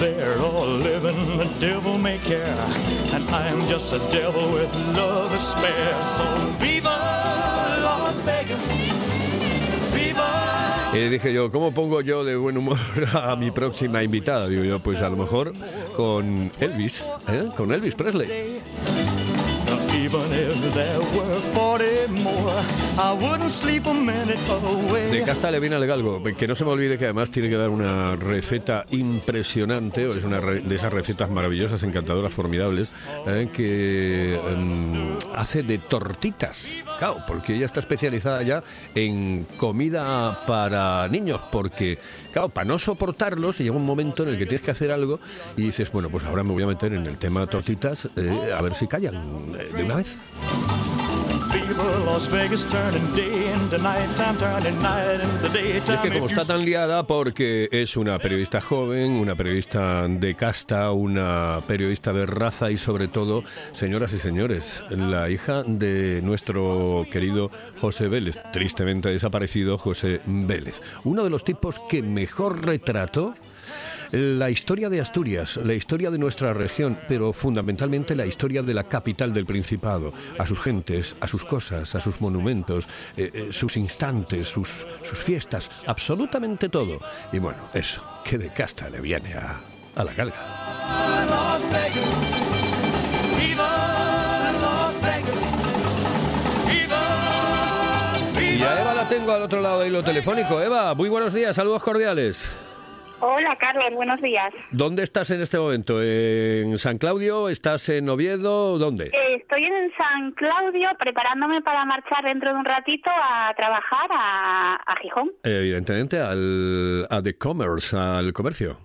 S7: They're all living the devil may care, and I'm just a devil with love to spare. So viva Las Vegas, viva.
S1: Y dije yo, ¿cómo pongo yo de buen humor a mi próxima invitada? Digo yo, pues a lo mejor con Elvis, ¿eh? con Elvis Presley. De casta le viene al galgo. Que no se me olvide que además tiene que dar una receta impresionante, es una de esas recetas maravillosas, encantadoras, formidables, eh, que em, hace de tortitas. Claro, porque ella está especializada ya en comida para niños, porque, claro, para no soportarlos, llega un momento en el que tienes que hacer algo y dices, bueno, pues ahora me voy a meter en el tema tortitas, eh, a ver si callan eh, de una vez. es que como está tan liada porque es una periodista joven, una periodista de casta, una periodista de raza y sobre todo, señoras y señores, la hija de nuestro querido José Vélez, tristemente desaparecido José Vélez. Uno de los tipos que mejor retrató la historia de Asturias, la historia de nuestra región, pero fundamentalmente la historia de la capital del Principado, a sus gentes, a sus cosas, a sus monumentos, eh, eh, sus instantes, sus, fiestas, absolutamente todo. Y bueno, eso, que de casta le viene a, a la galga. Y a Eva la tengo al otro lado del hilo telefónico. Eva, muy buenos días, saludos cordiales.
S8: Hola, Carlos, buenos días.
S1: ¿Dónde estás en este momento? ¿En San Claudio? ¿Estás en Oviedo? ¿Dónde?
S8: Eh, estoy en San Claudio preparándome para marchar dentro de un ratito a trabajar a, a Gijón.
S1: Evidentemente, al, a The Commerce, al comercio.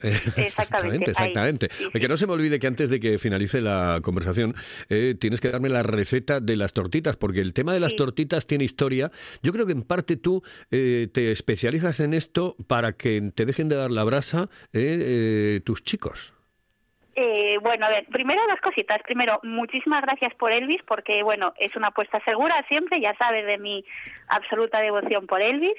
S8: Exactamente,
S1: exactamente. Que no se me olvide que antes de que finalice la conversación, eh, tienes que darme la receta de las tortitas, porque el tema de las tortitas tiene historia. Yo creo que en parte tú eh, te especializas en esto para que te dejen de dar la brasa eh, tus chicos.
S8: bueno, a ver, primero dos cositas. Primero, muchísimas gracias por Elvis, porque, bueno, es una apuesta segura siempre, ya sabes de mi absoluta devoción por Elvis.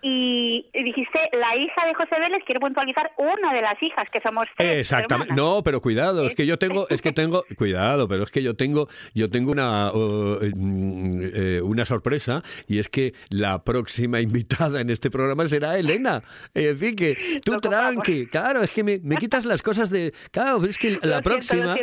S8: Y dijiste la hija de José Vélez, quiero puntualizar una de las hijas, que somos
S1: Exactamente. No, pero cuidado, es que yo tengo, es que tengo, cuidado, pero es que yo tengo, yo tengo una, mm, eh, una sorpresa y es que la próxima invitada en este programa será Elena. Es decir, que tú tranqui, claro, es que me, quitas las cosas de, claro, es que la próxima,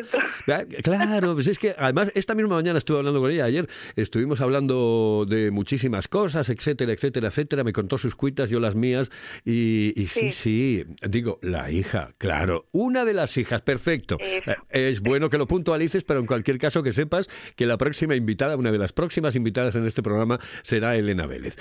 S1: claro, pues es que además esta misma mañana estuve hablando con ella, ayer estuvimos hablando de muchísimas cosas, etcétera, etcétera, etcétera, me contó sus cuitas, yo las mías. Y, sí. sí. digo, la hija, claro, una de las hijas, perfecto. Eh, es bueno que lo puntualices, pero en cualquier caso que sepas que la próxima invitada, una de las próximas invitadas en este programa será Elena Vélez,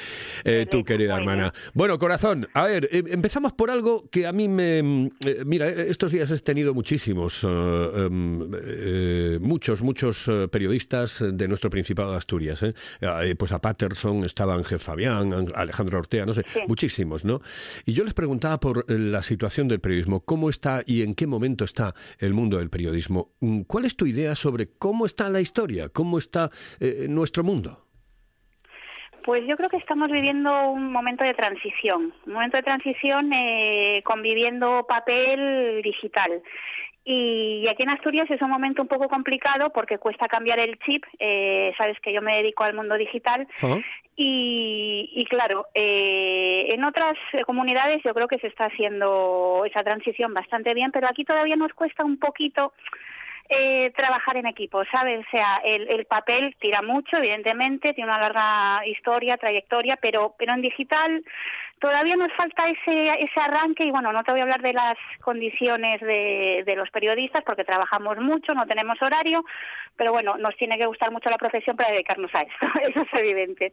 S1: eh, tu querida hermana. Bueno, corazón, a ver, em, empezamos por algo que a mí me... Mm, eh, mira, estos días he tenido muchísimos, em, muchos, muchos periodistas de nuestro Principado de Asturias. pues a Patterson, estaba Ángel Fabián, Alejandro Ortega, no muchísimos, ¿no? Y yo les preguntaba por eh, la situación del periodismo, cómo está y en qué momento está el mundo del periodismo. Mm, ¿Cuál es tu idea sobre cómo está la historia, cómo está eh, nuestro mundo?
S8: Pues yo creo que estamos viviendo un momento de transición, un momento de transición eh, conviviendo papel digital. Y aquí en Asturias es un momento un poco complicado porque cuesta cambiar el chip. Eh, sabes que yo me dedico al mundo digital. y, y, claro, eh, en otras comunidades yo creo que se está haciendo esa transición bastante bien, pero aquí todavía nos cuesta un poquito eh, trabajar en equipo, ¿sabes? O sea, el, el, papel tira mucho, evidentemente, tiene una larga historia, trayectoria, pero, pero en digital todavía nos falta ese, ese arranque y bueno, no te voy a hablar de las condiciones de, de los periodistas porque trabajamos mucho, no tenemos horario, pero bueno, nos tiene que gustar mucho la profesión para dedicarnos a esto, eso es evidente.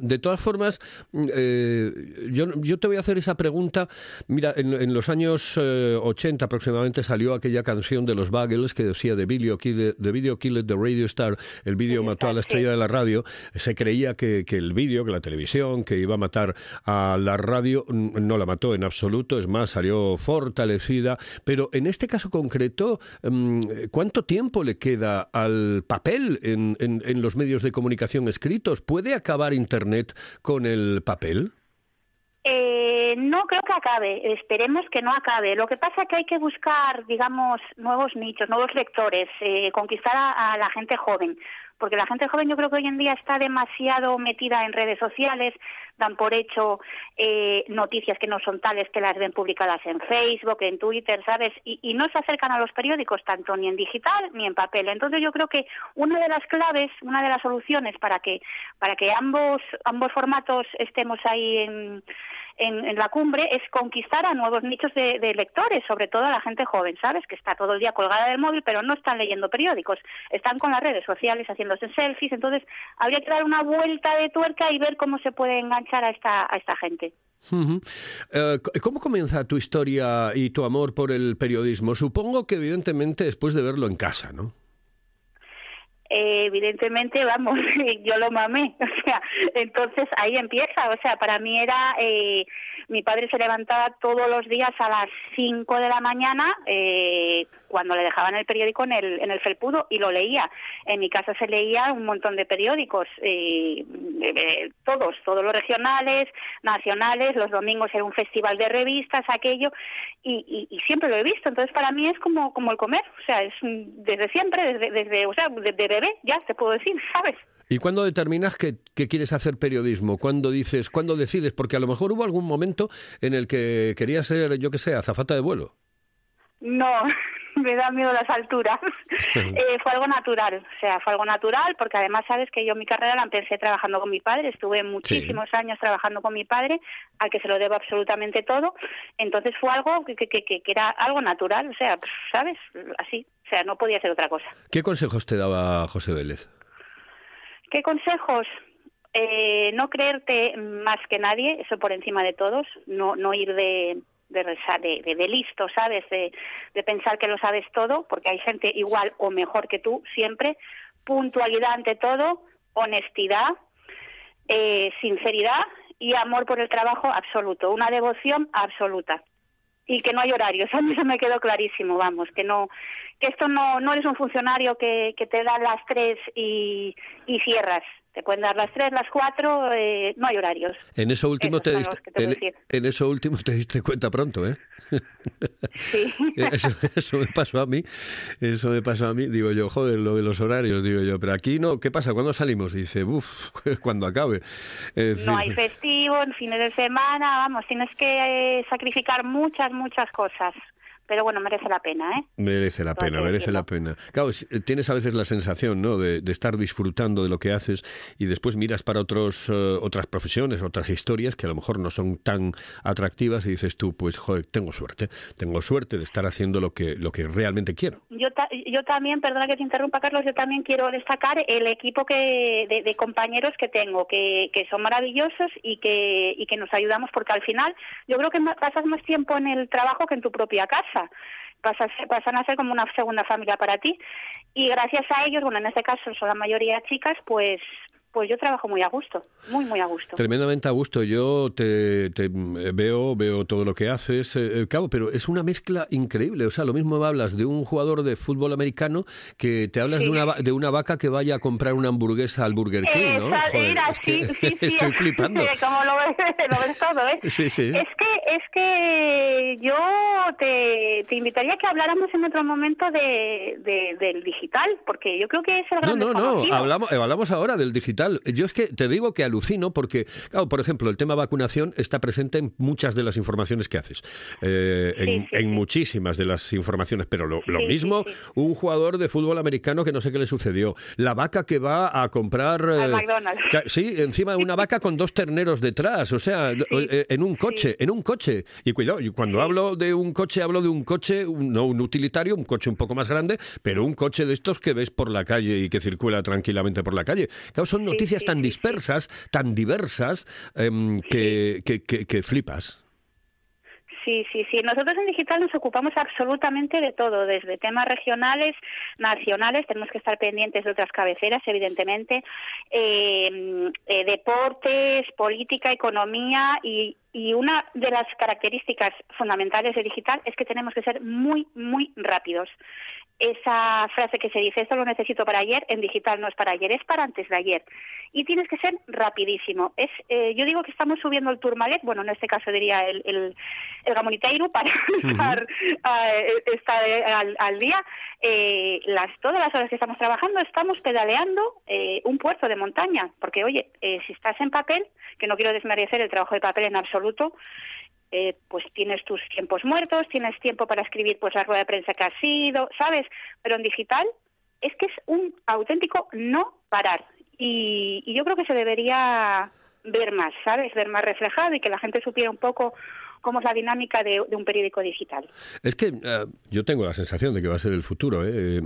S1: De todas formas, eh, yo, yo te voy a hacer esa pregunta. Mira, en, los años 80 eh, aproximadamente salió aquella canción de los Bagels que decía de Video Killer, de Video Killer de Radio Star, el vídeo mató a la estrella de la radio. Se creía que, que el vídeo, que la televisión, que iba a matar a la radio no la mató en absoluto, es más, salió fortalecida, pero en este caso concreto, mm, ¿cuánto tiempo le queda al papel en, en los medios de comunicación escritos? ¿Puede acabar Internet con el papel?
S8: Eh, no creo que acabe, esperemos que no acabe. Lo que pasa es que hay que buscar, digamos, nuevos nichos, nuevos lectores, eh, conquistar a, la gente joven, porque la gente joven yo creo que hoy en día está demasiado metida en redes sociales, dan por hecho eh, noticias que no son tales que las ven publicadas en Facebook, en Twitter, ¿sabes? Y, y no se acercan a los periódicos tanto ni en digital ni en papel. Entonces yo creo que una de las claves, una de las soluciones para que para que ambos ambos formatos estemos ahí en en, la cumbre es conquistar a nuevos nichos de, lectores, sobre todo a la gente joven, ¿sabes? Que está todo el día colgada del móvil, pero no están leyendo periódicos, están con las redes sociales haciéndose selfies, entonces habría que dar una vuelta de tuerca y ver cómo se puede enganchar a esta, a esta gente.
S1: Eh, ¿Cómo comienza tu historia y tu amor por el periodismo? Supongo que evidentemente después de verlo en casa, ¿no?
S8: Eh, evidentemente, vamos, yo lo mamé, o sea, entonces ahí empieza, o sea, para mí era, eh, mi padre se levantaba todos los días a las 5 de la mañana, eh, cuando le dejaban el periódico en el, en el felpudo y lo leía. En mi casa se leía un montón de periódicos, eh, todos, todos los regionales, nacionales, los domingos era un festival de revistas, aquello, y, y, siempre lo he visto. Entonces para mí es como, como el comer, o sea, es desde siempre, desde, desde o sea, desde bebé, ya te puedo decir, ¿sabes?
S1: ¿Y cuándo determinas que, que, quieres hacer periodismo? ¿Cuándo dices, cuándo decides? Porque a lo mejor hubo algún momento en el que querías ser, yo qué sé, azafata de vuelo.
S8: No, me da miedo las alturas. eh, fue algo natural, o sea, fue algo natural porque además sabes que yo mi carrera la empecé trabajando con mi padre, estuve muchísimos años trabajando con mi padre, al que se lo debo absolutamente todo, entonces fue algo que, que, que, que era algo natural, o sea, sabes, así, o sea, no podía ser otra cosa.
S1: ¿Qué consejos te daba José Vélez?
S8: ¿Qué consejos? Eh, no creerte más que nadie, eso por encima de todos, no, no ir de de, de, de, listo, ¿sabes? De, de pensar que lo sabes todo, porque hay gente igual o mejor que tú siempre. Puntualidad ante todo, honestidad, eh, sinceridad y amor por el trabajo absoluto, una devoción absoluta. Y que no hay horarios, a mí eso me quedó clarísimo, vamos, que no, que esto no, no eres un funcionario que, que te da las tres y, y cierras, te pueden dar las tres, las cuatro, eh, no hay horarios.
S1: En eso último te diste, en, eso último te diste cuenta pronto, ¿eh?
S8: Sí.
S1: eso, me pasó a mí, eso me pasó a mí, digo yo, joder, lo de los horarios, digo yo, pero aquí no, ¿qué pasa? ¿Cuándo salimos? dice, uff, cuando acabe.
S8: no hay festivo, en fines de semana, vamos, tienes que eh, sacrificar muchas, muchas cosas pero bueno, merece la pena, ¿eh?
S1: Merece la pena, merece la pena. Claro, eh, tienes a veces la sensación, ¿no?, de, estar disfrutando de lo que haces y después miras para otros, eh, otras profesiones, otras historias que a lo mejor no son tan atractivas y dices tú, pues, joder, tengo suerte, tengo suerte de estar haciendo lo que, lo que realmente quiero.
S8: Yo, yo también, perdona que te interrumpa, Carlos, yo también quiero destacar el equipo que, de, compañeros que tengo, que, que son maravillosos y que, y que nos ayudamos, porque al final yo creo que pasas más tiempo en el trabajo que en tu propia casa pasan a ser como una segunda familia para ti. Y gracias a ellos, bueno, en este caso son la mayoría chicas, pues pues yo trabajo muy a gusto, muy, muy a gusto.
S1: Tremendamente a gusto. Yo te, veo, veo todo lo que haces, eh, eh, cabo, pero es una mezcla increíble. O sea, lo mismo hablas de un jugador de fútbol americano que te hablas de, una, de una vaca que vaya a comprar una hamburguesa al Burger King, ¿no?
S8: es que
S1: estoy flipando.
S8: Como lo ves, lo ves todo, ¿eh?
S1: Sí, sí.
S8: Es que, es que yo te, te invitaría a que habláramos en otro momento de, del digital, porque yo creo que es el gran
S1: No, no, no, hablamos, hablamos ahora del digital yo es que te digo que alucino porque, claro, por ejemplo, el tema vacunación está presente en muchas de las informaciones que haces, eh, en, muchísimas de las informaciones, pero lo, mismo un jugador de fútbol americano que no sé qué le sucedió, la vaca que va a comprar...
S8: Eh, McDonald's.
S1: Sí, encima de una vaca con dos terneros detrás, o sea, eh, en un coche, en un coche. Y cuidado, y cuando hablo de un coche, hablo de un coche, no un utilitario, un coche un poco más grande, pero un coche de estos que ves por la calle y que circula tranquilamente por la calle. Claro, son noticias tan dispersas, tan diversas, em, que, que, flipas.
S8: Sí, sí, sí. Nosotros en digital nos ocupamos absolutamente de todo, desde temas regionales, nacionales, tenemos que estar pendientes de otras cabeceras, evidentemente, em, eh, deportes, política, economía y, y una de las características fundamentales de digital es que tenemos que ser muy, muy rápidos. Esa frase que se dice, esto lo necesito para ayer, en digital no es para ayer, es para antes de ayer. Y tienes que ser rapidísimo. Es, eh, yo digo que estamos subiendo el Tourmalet, bueno, en este caso diría el, el, el Gamoniteiro, para estar, uh, al, día. Eh, las, todas las horas que estamos trabajando estamos pedaleando eh, un puerto de montaña, porque oye, eh, si estás en papel, que no quiero desmerecer el trabajo de papel en absoluto, eh, pues tienes tus tiempos muertos, tienes tiempo para escribir pues la rueda de prensa que ha sido, ¿sabes? Pero en digital es que es un auténtico no parar. Y, y yo creo que se debería ver más, ¿sabes? Ver más reflejado y que la gente supiera un poco cómo es la dinámica de, un periódico digital.
S1: Es que eh, yo tengo la sensación de que va a ser el futuro. ¿eh?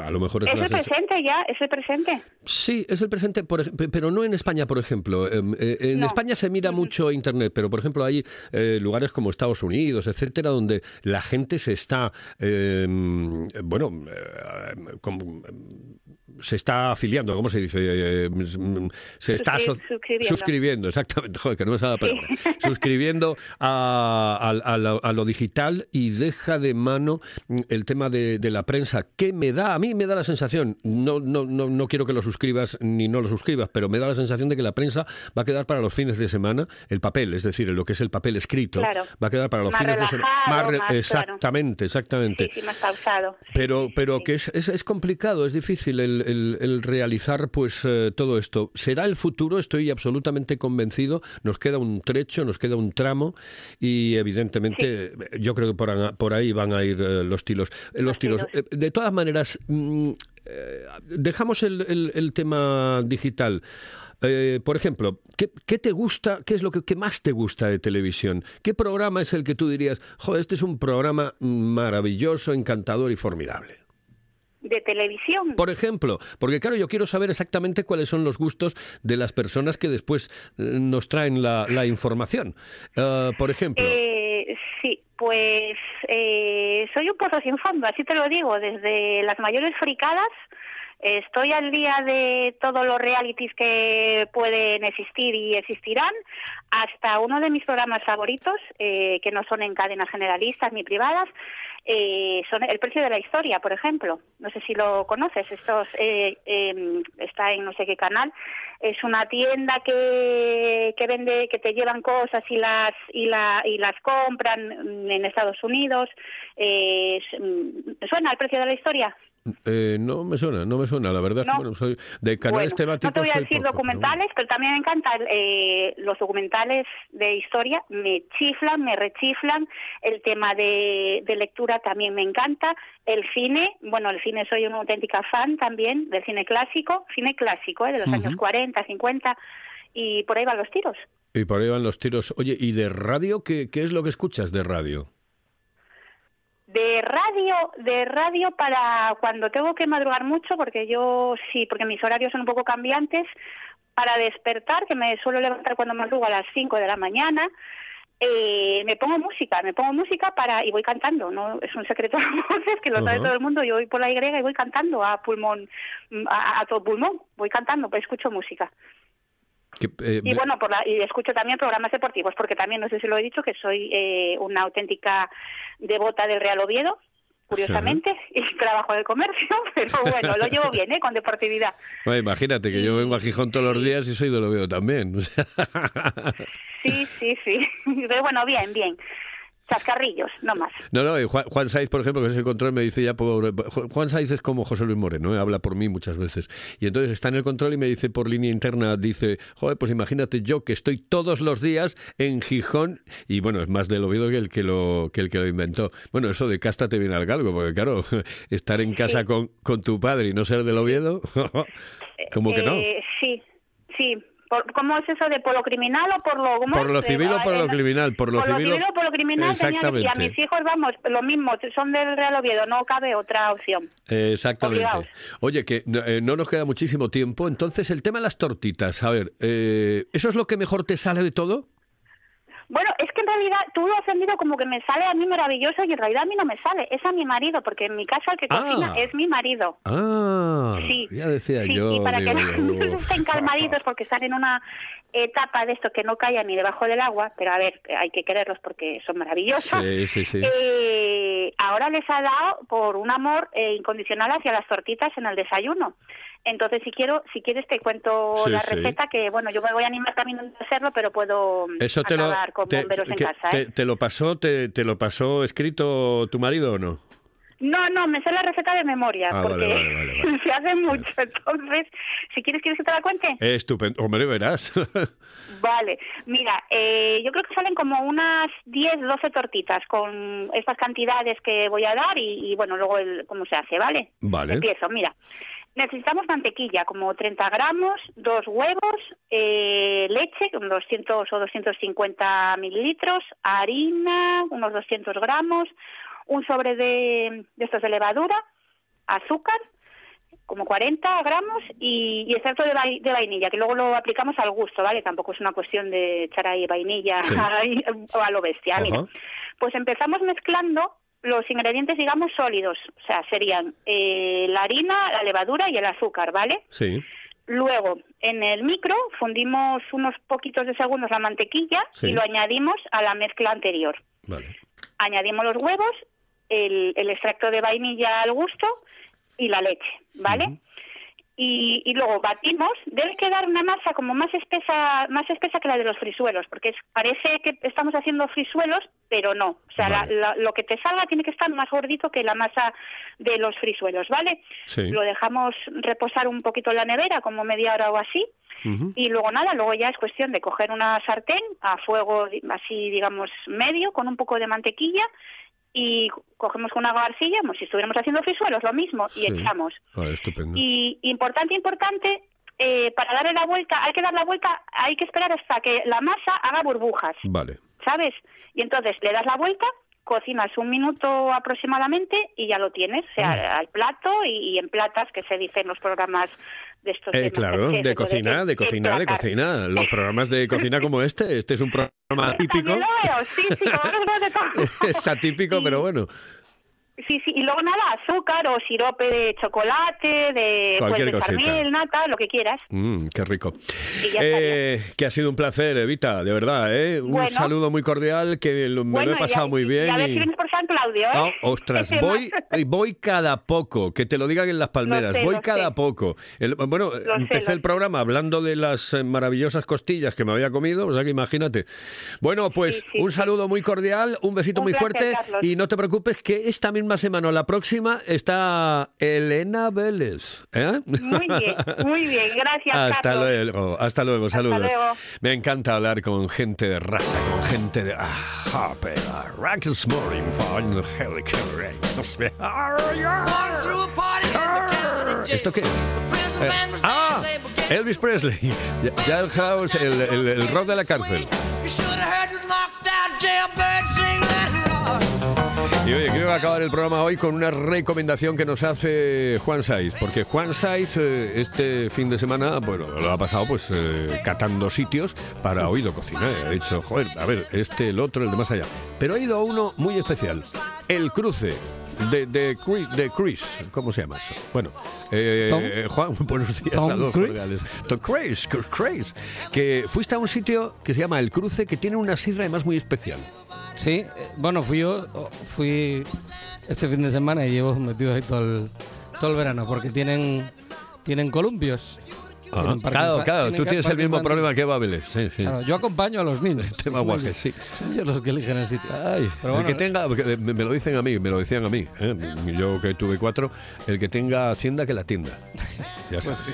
S1: A lo mejor
S8: es, el presente ya, es el presente.
S1: Sí, es el presente, pero no en España, por ejemplo. Em, eh, en España se mira mucho Internet, pero por ejemplo hay lugares como Estados Unidos, etcétera, donde la gente se está, em, bueno, se está afiliando, ¿cómo se dice? se está suscribiendo. exactamente, joder, que no me sale la palabra. Suscribiendo a a, lo, digital y deja de mano el tema de, la prensa. ¿Qué me da? A mí me da la sensación, no, no, no, no quiero que lo suscribas ni no lo suscribas, pero me da la sensación de que la prensa va a quedar para los fines de semana, el papel, es decir, lo que es el papel escrito, va a quedar para los fines de semana. exactamente, exactamente. Pero, pero que es, es, complicado, es difícil el, realizar pues eh, todo esto. ¿Será el futuro? Estoy absolutamente convencido. Nos queda un trecho, nos queda un tramo y evidentemente yo creo que por, por, ahí van a ir eh, los tiros. Eh, los tiros. Eh, de todas maneras, mm, dejamos el, el, tema digital. por ejemplo, ¿qué, ¿qué, te gusta, qué es lo que, más te gusta de televisión? ¿Qué programa es el que tú dirías, joder, este es un programa maravilloso, encantador y formidable?
S8: De televisión.
S1: Por ejemplo, porque claro, yo quiero saber exactamente cuáles son los gustos de las personas que después eh, nos traen la, información. Eh, por ejemplo.
S8: Eh, sí, pues soy un pozo sin fondo, así te lo digo, desde las mayores fricadas. Estoy al día de todos los realities que pueden existir y existirán, hasta uno de mis programas favoritos, que no son en cadenas generalistas ni privadas, eh, son el precio de la historia, por ejemplo. No sé si lo conoces. Estos eh, em, está en no sé qué canal. Es una tienda que, que vende, que te llevan cosas y las y la y las compran en Estados Unidos. Eh, mm, ¿Suena el precio de la historia?
S1: Eh, no me suena, no me suena, la verdad. Bueno, soy de canales temáticos.
S8: No te voy a decir documentales, pero, también me encantan eh, los documentales de historia, me chiflan, me rechiflan. El tema de, lectura también me encanta. El cine, bueno, el cine soy una auténtica fan también del cine clásico, cine clásico, ¿eh? de los años 40, 50, y por ahí van los tiros.
S1: Y por ahí van los tiros. Oye, ¿y de radio qué, qué es lo que escuchas de radio?
S8: De radio, de radio para cuando tengo que madrugar mucho, porque yo sí, porque mis horarios son un poco cambiantes, para despertar, que me suelo levantar cuando madrugo a las 5 de la mañana, eh, me pongo música, me pongo música para y voy cantando, no es un secreto de voces que lo sabe todo el mundo. Yo voy por la Y y voy cantando a pulmón, a, todo pulmón, voy cantando, pues escucho música. Eh, y bueno, por la, y escucho también programas deportivos, porque también, no sé si lo he dicho, que soy eh, una auténtica devota del Real Oviedo, curiosamente, y trabajo de comercio, pero bueno, lo llevo bien, ¿eh? Con deportividad.
S1: Bueno, imagínate que yo vengo a Gijón todos los días y soy del Oviedo también.
S8: sí, sí, sí. Pero bueno, bien, bien chascarrillos, no más. No,
S1: no, Juan, Juan Saiz, por ejemplo, que es el control, me dice ya, por, Juan Saiz es como José Luis Moreno, ¿eh? habla por mí muchas veces. Y entonces está en el control y me dice por línea interna, dice, joder, pues imagínate yo que estoy todos los días en Gijón, y bueno, es más del Oviedo que el que lo, que el que lo inventó. Bueno, eso de casta te viene al galgo, porque claro, estar en casa con, con tu padre y no ser del Oviedo, como que no.
S8: Eh, sí, sí, ¿Cómo es eso de por lo criminal o por lo
S1: Por lo civil o por lo criminal, por lo, civil,
S8: o por lo criminal. Exactamente. Y a mis hijos, vamos, lo mismo, son del Real Oviedo, no cabe otra opción.
S1: exactamente. Oye, que eh, no nos queda muchísimo tiempo, entonces el tema de las tortitas, a ver, eh, ¿eso es lo que mejor te sale de todo?
S8: Bueno, es que en realidad tú lo has vendido como que me sale a mí maravilloso y en realidad a mí no me sale, es a mi marido, porque en mi casa el que cocina
S1: Ah.
S8: es mi marido.
S1: Ah,
S8: Sí,
S1: ya decía
S8: Sí,
S1: yo.
S8: y para que no, no estén calmaditos porque están en una etapa de esto que no callan ni debajo del agua, pero a ver, hay que quererlos porque son maravillosos.
S1: Sí, sí, sí.
S8: Eh, ahora les ha dado por un amor eh, incondicional hacia las tortitas en el desayuno. Entonces, si quiero, si quieres te cuento
S1: Sí,
S8: la
S1: sí.
S8: receta que bueno, yo me voy a animar también a hacerlo, pero puedo
S1: Eso te lo,
S8: con
S1: te,
S8: bomberos en
S1: que-
S8: casa.
S1: te-
S8: ¿eh?
S1: te lo pasó, te, te lo pasó escrito tu marido o no?
S8: No, no, me sé la receta de memoria
S1: Ah,
S8: porque
S1: vale, vale, vale,
S8: se hace mucho. Entonces, si quieres, ¿quieres que te la cuente?
S1: Estupendo, hombre, verás.
S8: Vale, mira, eh, yo creo que salen como unas 10, 12 tortitas con estas cantidades que voy a dar y, y, bueno, luego el, cómo se hace, ¿vale?
S1: Vale.
S8: Empiezo, mira. Necesitamos mantequilla, como 30 gramos, dos huevos, eh, leche, con 200 o 250 mililitros, harina, unos 200 gramos, un sobre de, de estos de levadura, azúcar, como 40 gramos y, y extracto de, vai- de vainilla, que luego lo aplicamos al gusto, ¿vale? Tampoco es una cuestión de echar ahí vainilla
S9: Sí.
S8: a lo bestia. Mira, pues empezamos mezclando los ingredientes, digamos, sólidos. O sea, serían eh, la harina, la levadura y el azúcar, ¿vale?
S1: Sí.
S8: Luego, en el micro fundimos unos poquitos de segundos la mantequilla
S1: Sí.
S8: y lo añadimos a la mezcla anterior.
S1: Vale.
S8: Añadimos los huevos, el, el extracto de vainilla al gusto y la leche, ¿vale? y, y luego batimos. Debe quedar una masa como más espesa, más espesa que la de los frisuelos, porque es- parece que estamos haciendo frisuelos, pero no. O sea, la- la- lo que te salga tiene que estar más gordito que la masa de los frisuelos, ¿vale?
S1: Sí.
S8: Lo dejamos reposar un poquito en la nevera, como media hora o así. Y luego nada, luego ya es cuestión de coger una sartén a fuego así, digamos, medio, con un poco de mantequilla y cogemos con una arcilla, como si estuviéramos haciendo frisuelos, lo mismo, y
S1: Sí.
S8: echamos.
S1: Ah, estupendo.
S8: Y importante, importante, eh, para darle la vuelta, hay que dar la vuelta, hay que esperar hasta que la masa haga burbujas,
S1: Vale.
S8: ¿sabes? Y entonces le das la vuelta, cocinas un minuto aproximadamente y ya lo tienes, o sea, al plato y, y en platas, que se dicen los programas de estos
S1: Eh,
S8: de
S1: claro, de cocina, de cocina, de cocina. Los programas de cocina como este, este es un programa típico.
S8: También lo veo, sí, sí, de.
S1: Es atípico, pero bueno.
S8: Sí, sí, y luego nada, azúcar o sirope de chocolate, de, pues,
S1: Cualquier
S8: de
S1: cosita.
S8: carmel, nata, lo que quieras.
S1: Mm, qué rico. Eh, que ha sido un placer, Evita, de verdad. ¿eh? Un
S8: Bueno.
S1: saludo muy cordial, que me lo he pasado muy bien.
S8: Y a ver si por San Claudio, ¿eh?
S1: Ah, ostras,
S8: Ese
S1: voy, y voy cada poco, que te lo digan en las palmeras,
S8: sé,
S1: voy cada
S8: sé.
S1: poco. El- bueno,
S8: Lo sé,
S1: empecé el programa hablando de las eh, maravillosas costillas que me había comido, o sea que imagínate. Bueno, pues un saludo muy cordial, un besito
S8: Un
S1: muy
S8: placer,
S1: fuerte
S8: Carlos.
S1: y no te preocupes que esta misma semana o la próxima está Elena Vélez. ¿eh?
S8: Muy bien, muy bien, gracias,
S1: Hasta
S8: Carlos.
S1: luego, hasta luego, saludos.
S8: luego.
S1: Me encanta hablar con gente de raza, con gente de... Ah, pero... Rock is morning, the. ¿Esto qué es? Eh, ah, Elvis Presley. Ya- Jailhouse, el, el, el rock de la cárcel. Y oye, quiero acabar el programa hoy con una recomendación que nos hace Juan Saiz, porque Juan Saiz eh, este fin de semana, bueno, lo ha pasado pues eh, catando sitios para oído cocinar. Ha dicho, joder, a ver, este, el otro, el de más allá. Pero ha ido a uno muy especial, el cruce. De, de, Chris, de Chris, ¿cómo se llama eso? Bueno, eh,
S10: Tom.
S1: Juan, buenos días
S10: Tom
S1: a los
S10: Cruise.
S1: cordiales. Tom Cruise, Chris, que fuiste a un sitio que se llama El Cruce, que tiene una sidra además muy especial.
S10: Sí, eh, bueno, fui yo, fui este fin de semana y llevo metido ahí todo el, todo el verano, porque tienen, tienen columpios.
S1: Ah, claro, claro, tú tienes el mismo problema que Babeles. Sí, sí.
S10: Claro, yo acompaño a los niños.
S1: Tema guaje, sí.
S10: Son ellos los que eligen el sitio.
S1: Ay,
S10: Pero
S1: el que tenga, porque me me lo dicen a mí, me lo decían a mí, ¿eh? yo que tuve cuatro, el que tenga hacienda que la tienda. Ya
S10: Pues sí.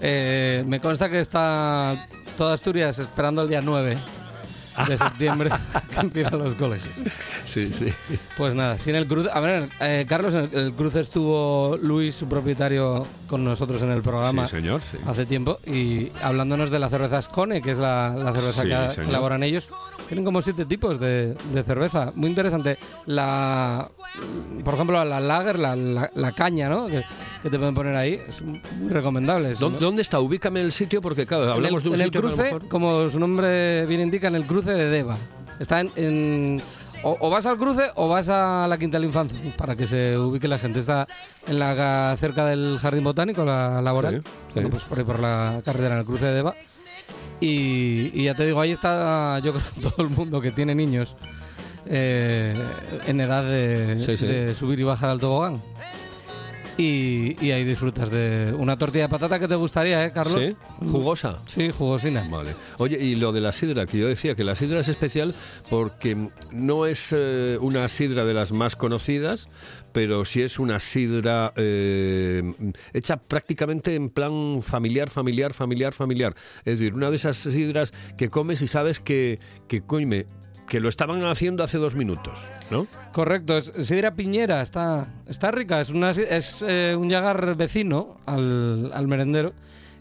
S10: Eh, me consta que está toda Asturias esperando el día 9 de septiembre que empiezan los colegios.
S1: Sí, sí.
S10: Pues nada, sin el cruce. A ver, eh, Carlos, en el, el cruce estuvo Luis, su propietario, con nosotros en el programa.
S1: Sí, señor, sí.
S10: Hace tiempo y hablándonos de la cerveza Scone, que es la, la cerveza que, que elaboran ellos. Tienen como siete tipos de, de cerveza. Muy interesante. La, por ejemplo, la lager, la, la- la caña, ¿no? Que que te pueden poner ahí. Es muy recomendable.
S1: ¿Dónde, ¿Dónde, está? Ubícame el sitio porque, claro, hablamos
S10: de
S1: un
S10: en
S1: sitio
S10: el cruce, como su nombre bien indica, en el cruce de Deva. Está en, o, vas al cruce o vas a la Quinta del Infancia, para que se ubique la gente. Está en la cerca del Jardín Botánico, la laboral. pues por ahí por la carretera, en el cruce de Deva. Y, ya te digo, ahí está yo creo todo el mundo que tiene niños eh, en edad de, de subir y bajar al tobogán. Y, ahí disfrutas de una tortilla de patata que te gustaría, ¿eh, Carlos?
S1: Sí, jugosa.
S10: Sí, jugosina.
S1: Vale. Oye, y lo de la sidra, que yo decía que la sidra es especial porque no es eh, una sidra de las más conocidas, pero sí es una sidra eh, hecha prácticamente en plan familiar, familiar, familiar, familiar. Es decir, una de esas sidras que comes y sabes que, que coime, que lo estaban haciendo hace dos minutos, ¿no?
S10: Correcto, es sidra piñera, está, está rica, es, una, es eh, un llagar vecino al, al, merendero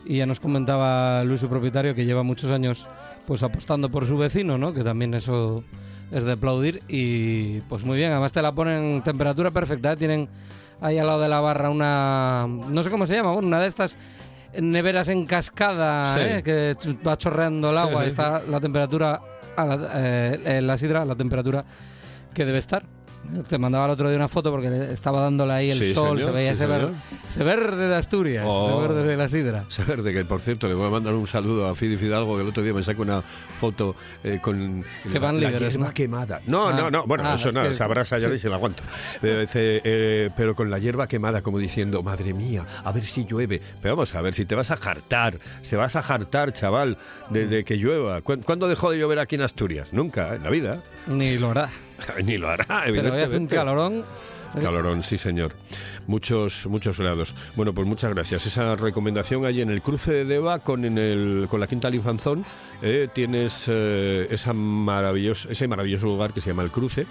S10: y ya nos comentaba Luis, su propietario, que lleva muchos años pues apostando por su vecino, ¿no? Que también eso es de aplaudir y pues muy bien, además te la ponen en temperatura perfecta, ¿eh? tienen ahí al lado de la barra una, no sé cómo se llama, bueno, una de estas neveras en cascada, ¿eh? que va chorreando el agua, y está la temperatura a la, eh, la sidra, la temperatura que debe estar. Te mandaba el otro día una foto porque estaba dándole ahí el sol, se veía ese, verde de Asturias, ese
S1: oh.
S10: verde de la sidra.
S1: Ese verde, que por cierto le voy a mandar un saludo a Fidi Fidalgo, que el otro día me sacó una foto eh, con
S10: que van
S1: la,
S10: líderes,
S1: hierba quemada. No, no, ah. no, bueno,
S10: ah,
S1: eso no, esa brasa ya sí. se la aguanto. Pero, eh, pero con la hierba quemada, como diciendo, madre mía, a ver si llueve. Pero vamos a ver, si te vas a jartar, se vas a jartar, chaval, de, que llueva. ¿Cuándo dejó de llover aquí en Asturias? Nunca, en la vida.
S10: Ni lo hará.
S1: Ni lo hará,
S10: Pero hace un calorón.
S1: Calorón, sí señor. Muchos, muchos helados. Bueno, pues muchas gracias. Esa recomendación allí en el cruce de Deva con, en el, con la Quinta Linfanzón eh, tienes eh, esa maravilloso, ese maravilloso lugar que se llama el cruce,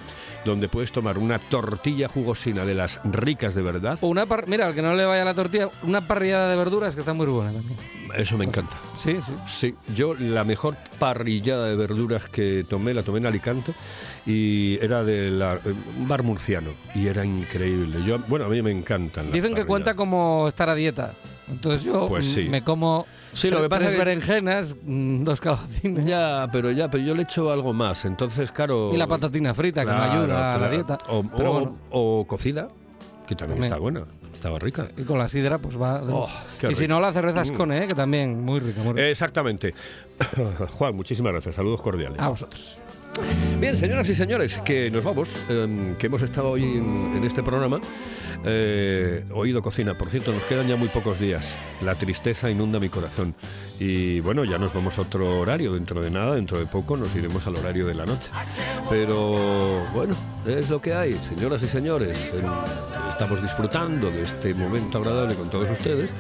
S1: donde puedes tomar una tortilla jugosina de las ricas de verdad.
S10: O una mira, al que no le vaya la tortilla, una parrillada de verduras que está muy buena también.
S1: Eso me encanta.
S10: Sí, sí.
S1: Sí, yo la mejor parrillada de verduras que tomé, la tomé en Alicante y era de un bar murciano y era increíble. Yo, bueno, a mí me encantan.
S10: Dicen que cuenta como estar a dieta. Entonces yo
S1: pues
S10: me como
S1: Sí, lo que pasa
S10: berenjenas, mm, dos calabacines.
S1: Ya, pero ya, pero yo le echo algo más. Entonces, claro.
S10: Y la patatina frita que me ayuda a la dieta.
S1: O, pero o, cocida, que también, está buena. Estaba rica.
S10: Y con la sidra, pues va. Oh, y si no, la cerveza Scone, ¿eh? que también muy rica. Muy rica.
S1: Exactamente. Juan, muchísimas gracias. Saludos cordiales.
S10: A vosotros.
S1: Bien, señoras y señores, que nos vamos, em, que hemos estado hoy en, este programa. Eh, oído cocina, por cierto, nos quedan ya muy pocos días. La tristeza inunda mi corazón. Y bueno, ya nos vamos a otro horario dentro de nada, dentro de poco nos iremos al horario de la noche. Pero bueno, es lo que hay, señoras y señores. Estamos disfrutando de este momento agradable con todos ustedes,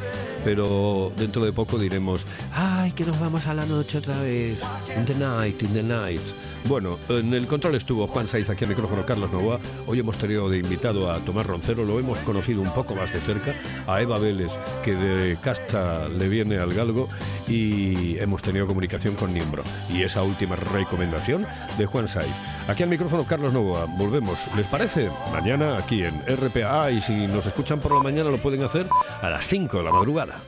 S1: pero dentro de poco diremos, ay, que nos vamos a la noche otra vez. In the night, in the night. Bueno, en el control estuvo Juan Saiz, aquí al micrófono Carlos Novoa. Hoy hemos tenido de invitado a Tomás Roncero, lo hemos conocido un poco más de cerca, a Eva Vélez, que de casta le viene al galgo, y hemos tenido comunicación con Niembro. Y esa última recomendación de Juan Saiz. Aquí al micrófono Carlos Novoa. Volvemos, ¿les parece? Mañana aquí en RPA y si nos escuchan por la mañana lo pueden hacer a las 5 de la madrugada.